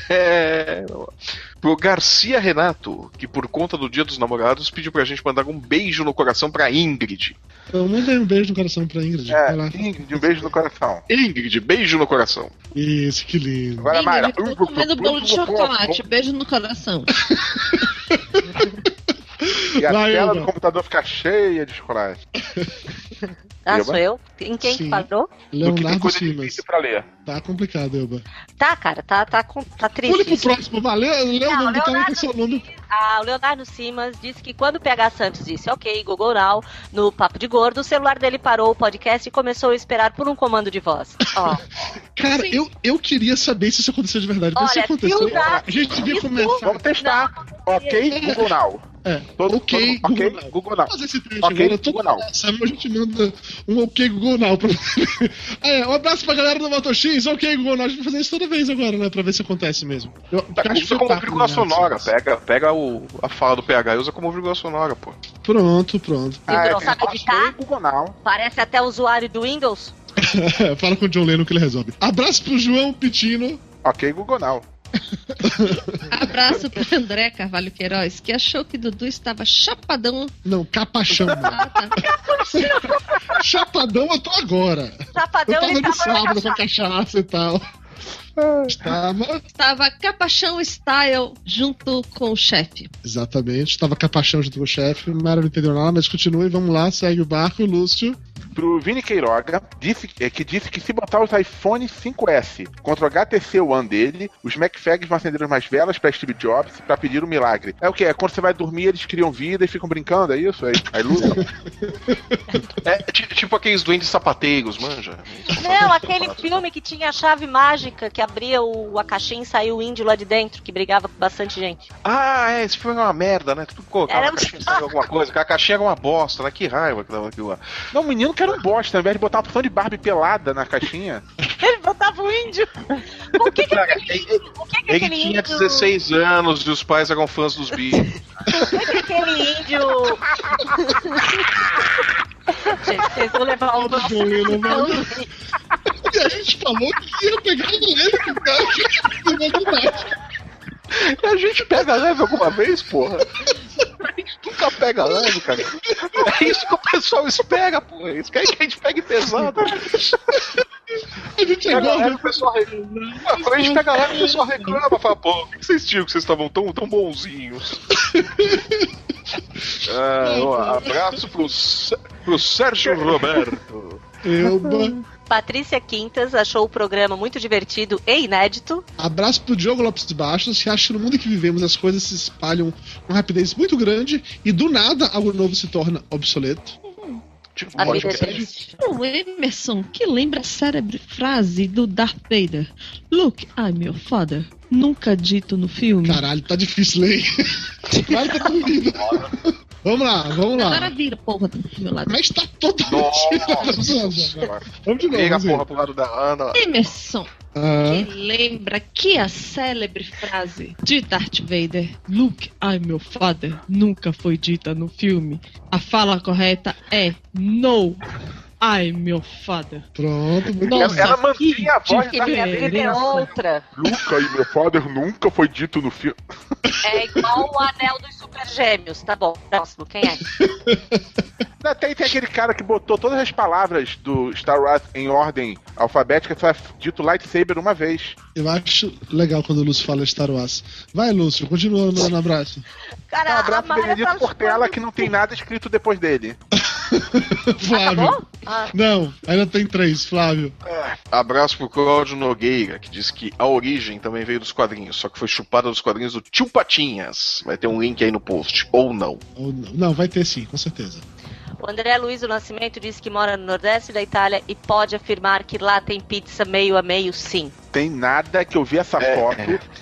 G: É, *laughs* vamos lá. Pro Garcia Renato, que por conta do Dia dos Namorados pediu pra gente mandar um beijo no coração pra Ingrid.
C: Então, manda aí um beijo no coração pra Ingrid.
B: É. Ingrid, um beijo no coração.
G: Ingrid, beijo no coração.
C: Isso, que lindo.
B: Agora.
D: Ingrid, tô comendo bolo de chocolate. Beijo no coração. *laughs*
B: E a tela do computador fica cheia de chocolate.
E: Ah, sou eu? Em quem que
C: Sim.
E: parou?
B: Que tem
C: Leonardo Simas.
B: difícil pra ler.
C: Tá complicado, Elba.
E: Tá, cara, tá, tá, tá
C: Pule
E: triste.
C: pro
E: isso.
C: próximo, valeu. Lê o
E: Não,
C: nome do cara
E: Leonardo
C: que é seu nome.
E: Ah, o Leonardo Simas disse que quando o PH Santos disse ok, Google Now, no Papo de Gordo, o celular dele parou o podcast e começou a esperar por um comando de voz. Ó, *laughs*
C: Cara,
D: Sim.
C: eu, eu queria saber se isso aconteceu de verdade. Porque se
E: Olha,
C: aconteceu,
E: se usar
C: a gente devia começar.
B: Vamos testar. Ok, Google Now.
C: É,
B: Todo,
C: ok,
B: todo, ok,
C: Google Now.
B: Google Now.
C: Vamos fazer esse teste
B: Ok,
C: agora.
B: Google Now.
C: semana a gente manda um ok Google Now pra *laughs* é, Um abraço pra galera do Moto X, ok Google Now. A gente vai fazer isso toda vez agora, né? Pra ver se acontece mesmo. Eu,
G: Tá,
C: eu acho
G: usa como
C: fantástico,
G: vírgula
C: né,
G: sonora.
C: assim.
G: Pega, pega o, a fala do PH e usa como vírgula sonora, pô.
C: Pronto, pronto.
B: Ah, é,
E: sabe editar?
B: Google Now.
E: Parece até usuário do Windows. *laughs*
C: Fala com o John Lennon que ele resolve. Abraço pro João Pitino.
B: Ok, Google Now. *laughs*
D: Abraço pro André Carvalho Queiroz, que achou que Dudu estava chapadão.
C: Não, capachão.
D: Ah, tá. *laughs*
C: Chapadão eu tô agora. Eu
E: Sapadão,
C: tava
E: ele
C: no
E: tava na
C: sábado com a
E: cachaça.
C: cachaça e tal. Estava.
D: Estava capachão style junto com o chefe.
C: Exatamente, estava capachão junto com o chefe. Mara não entendeu nada, mas continue, vamos lá, segue o barco, Lúcio.
B: Pro Vini Queiroga, disse, é, que disse que se botar os iPhone 5S contra o HTC One dele, os MacFags vão acender umas velas pra Steve Jobs pra pedir um milagre. É o que? É quando você vai dormir, eles criam vida e ficam brincando, é isso? Lutam. *laughs*
G: É ti- tipo aqueles duendes sapateiros, manja.
E: Não, aquele filme que tinha a chave mágica, que abria o, a caixinha e saiu o índio lá de dentro, que brigava com bastante gente.
G: Ah, é, esse filme é uma merda, né? Tu colocava
E: Era um
G: caixinha saiu alguma coisa, a caixinha era uma bosta, né? Que raiva que dava aquilo lá.
B: Não, o menino que era um bosta, ao invés de botar uma porção de Barbie pelada na caixinha. *laughs*
E: Ele botava o índio. O que que,
G: Cara,
E: aquele,
G: ele,
E: o que que
G: ele
E: aquele
G: tinha
E: índio...
G: 16 anos e os pais eram fãs dos Beatles. *laughs*
E: O que que aquele índio... Gente, vocês vão levar
C: não vou- E a gente falou que ia pegar o cara *laughs*
G: A gente pega leve alguma vez, porra? A gente nunca pega leve, cara. É isso que o pessoal espera, porra. Eles querem que a gente pegue pesado.
C: A gente é
G: Pega leve, o pessoal reclama. Quando a gente pega leve, o pessoal reclama. Fala, pô, o que vocês tinham que vocês estavam tão, tão bonzinhos? Ah, ó, abraço pro, pro Sérgio Roberto.
C: Euba.
E: Patrícia Quintas achou o programa muito divertido e inédito.
C: Abraço pro Diogo Lopes Bastos, que acha que no mundo que vivemos as coisas se espalham com rapidez muito grande e do nada algo novo se torna obsoleto.
G: Tipo,
E: A
G: pode
E: vida é.
D: O Emerson, que lembra a célebre frase do Darth Vader: Look, I'm your father. Nunca dito no filme.
C: Caralho, tá difícil ler. Claro *laughs* que tá. Vamos lá, vamos
D: Agora
C: lá.
D: vira, porra, do meu lado.
C: Mas tá totalmente. Vamos de novo.
G: Pega a porra pro lado da Ana.
D: Emerson,
C: Ah,
D: que lembra que a célebre frase de Darth Vader, Luke, I'm your father, nunca foi dita no filme. A fala correta é No, I'm your father.
C: pronto, muito
D: Nossa,
B: ela mantinha a voz da
E: minha vida é outra.
B: Luca e meu father nunca foi dito no filme.
E: É igual o anel dos super gêmeos. Tá bom, próximo, quem é? *laughs*
B: Tem, tem aquele cara que botou todas as palavras do Star Wars em ordem alfabética e só é dito lightsaber uma vez.
C: Eu acho legal quando o Lúcio fala Star Wars. Vai, Lúcio, continua no, no abraço.
E: Cara,
B: Um abraço Benedito
E: tá
B: Portela que não tem nada escrito depois dele. *laughs*
C: Flávio.
E: Acabou? Ah, *laughs*
C: Não, ainda tem três, Flávio.
G: Abraço pro Cláudio Nogueira, que diz que a origem também veio dos quadrinhos, só que foi chupada dos quadrinhos do Tio Patinhas. Vai ter um link aí no post. Ou não.
C: Ou não. Não, vai ter sim, com certeza.
E: o André Luiz do Nascimento disse que mora no Nordeste da Itália e pode afirmar que lá tem pizza meio a meio, sim.
B: Tem nada que eu vi essa
G: É,
B: foto.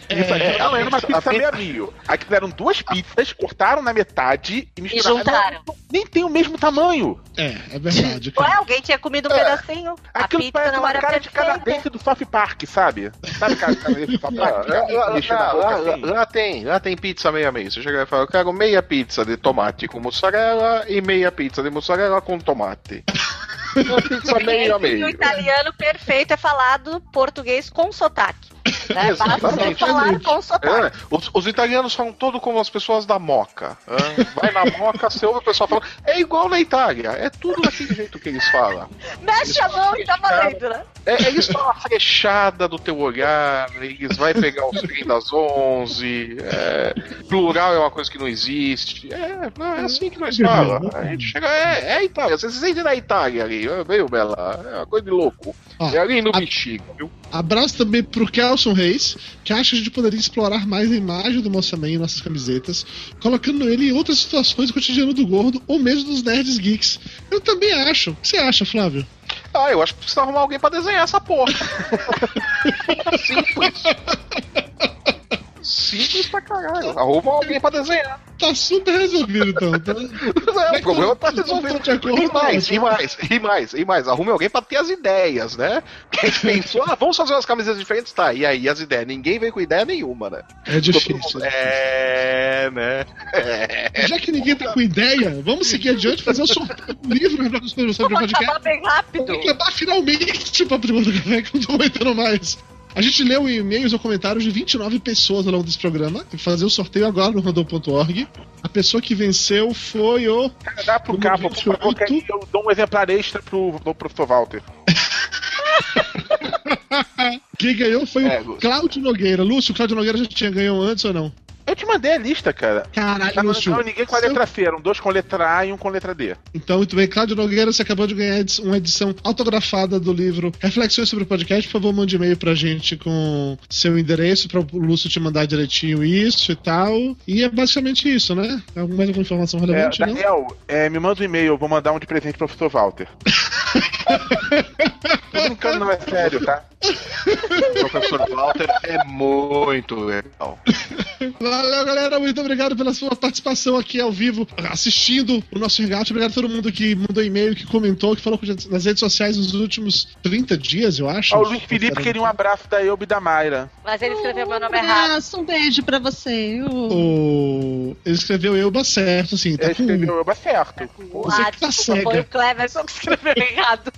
B: Isso aqui não era uma
G: a
B: pizza
G: pizza-
B: meio a meio. Aqui eram duas pizzas, cortaram na metade e
E: E
B: misturaram.
E: juntaram.
B: Nem tem o mesmo tamanho.
C: É, é verdade.
E: Ué, alguém tinha comido um
B: É.
E: pedacinho? A
B: Aquilo
E: pizza
B: parece
E: não
B: uma
E: era
B: cara de
E: perfeita.
B: canadense do South Park, sabe? Sabe a cara de canadense do South
G: Lá,
B: Park?
G: lá, lá,
B: a
G: lá,
B: assim.
G: lá tem, lá tem pizza meio a meio. Você chega e fala, eu quero meia pizza de tomate com mussarela e meia pizza de mussarela com tomate. *laughs* Pizza meio a
E: E o
G: meio.
E: italiano perfeito é falado português com sotaque. Né?
G: Exatamente.
E: falar com.
G: É, os, os italianos falam todo como as pessoas da Moca. é. Vai na Moca, você ouve o pessoal falando. É igual na Itália, é tudo daquele jeito que eles falam.
E: Mexe a mão e tá valendo, né?
G: É, eles falam a flechada do teu olhar, eles vai pegar os trem das 11, é, plural é uma coisa que não existe. É, não, é assim que nós falamos. A gente chega, é, é a Itália, você se sente na Itália ali, é, veio Bela, é uma coisa de louco.
C: Ó,
G: É ali no
C: a-
G: bexiga, viu?
C: Abraço também pro Kelson Reis, que acha que a gente poderia explorar mais a imagem do Moçamém em nossas camisetas, colocando ele em outras situações do cotidiano do gordo ou mesmo dos nerds geeks. Eu também acho. O que você acha, Flávio?
G: Ah, eu acho que precisa arrumar alguém pra desenhar essa porra. *laughs* Simples. Simples pra caralho. Arruma alguém pra desenhar.
C: Tá super resolvido, então. Tá...
G: Não, *laughs* o problema tá resolvido.
C: De acordo,
G: E mais,
C: tá
G: e mais, e mais, e mais. Arrume alguém pra ter as ideias, né? Porque a gente pensou, ah, vamos fazer umas camisetas diferentes, tá. E aí as ideias? Ninguém vem com ideia nenhuma, né?
C: É difícil.
G: É, né? É.
C: Já que ninguém tá com ideia, vamos seguir adiante e fazer o sorteio do livro né, Revelações do Sobre o
E: Vamos
C: Podcast.
E: acabar bem rápido.
C: Vamos acabar finalmente o Papo de Gordo Café, que eu não tô aguentando mais. A gente leu e-mails ou comentários de 29 pessoas ao longo desse programa. Fazer o sorteio agora no random.org. A pessoa que venceu foi o.
B: Dá pro capa, por favor, que eu dou um exemplar extra pro, pro professor Walter. *laughs*
C: Quem ganhou foi
G: É,
C: o. Cláudio Nogueira. Lúcio, o Cláudio Nogueira já tinha ganhado antes ou não?
B: Eu te mandei a lista, cara.
C: Caralho,
B: Não, não, ninguém com a letra C, eram dois com letra A e um com letra D.
C: Então, muito bem. Cláudio Nogueira, você acabou de ganhar uma edição autografada do livro Reflexões sobre o Podcast. Por favor, mande e-mail pra gente com seu endereço, para o Lúcio te mandar direitinho isso e tal. E é basicamente isso, né? Alguma mais alguma informação
B: É,
C: relevante, não?
B: Daniel, é, me manda um e-mail, eu vou mandar um de presente pro professor Walter. *laughs* Tô brincando, não é sério, tá?
G: O professor Walter é muito legal.
C: Valeu, galera. Muito obrigado pela sua participação aqui ao vivo, assistindo o nosso hangout. Obrigado a todo mundo que mandou e-mail, que comentou, que falou com nas redes sociais nos últimos 30 dias, eu acho.
B: Ó, o Luiz Felipe queria um abraço da Elbe e da Mayra.
E: Mas ele escreveu meu
D: Um
E: nome errado.
D: abraço, um beijo pra você. Uh.
C: O... Ele escreveu Elba certo, assim. Tá
B: Ele
C: com...
B: escreveu Elba certo.
C: Você
E: ah,
C: que tá
E: desculpa, foi
C: cega.
E: o Cleverson que escreveu errado.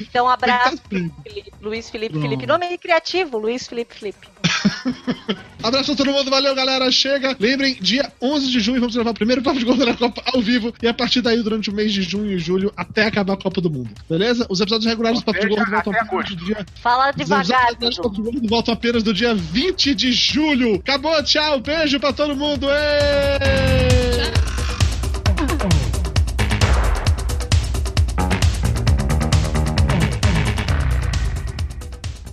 E: Então, um abraço, Felipe, Luiz Felipe
C: Pronto.
E: Felipe. Nome criativo, Luiz Felipe Felipe. *laughs*
C: Abraço a todo mundo, valeu galera, chega. Lembrem, dia 11 de junho vamos gravar o primeiro Papo de Gordo na Copa ao vivo e a partir daí durante o mês de junho e julho até acabar a Copa do Mundo, beleza? Os episódios regulares do Papo de Gordo voltam apenas do dia...
E: Fala
C: Os
E: devagar,
C: episódios regulares do
E: Dudu.
C: Papo de Gordo voltam apenas do dia 20 de julho. Acabou, tchau, beijo pra todo mundo. Êêêê!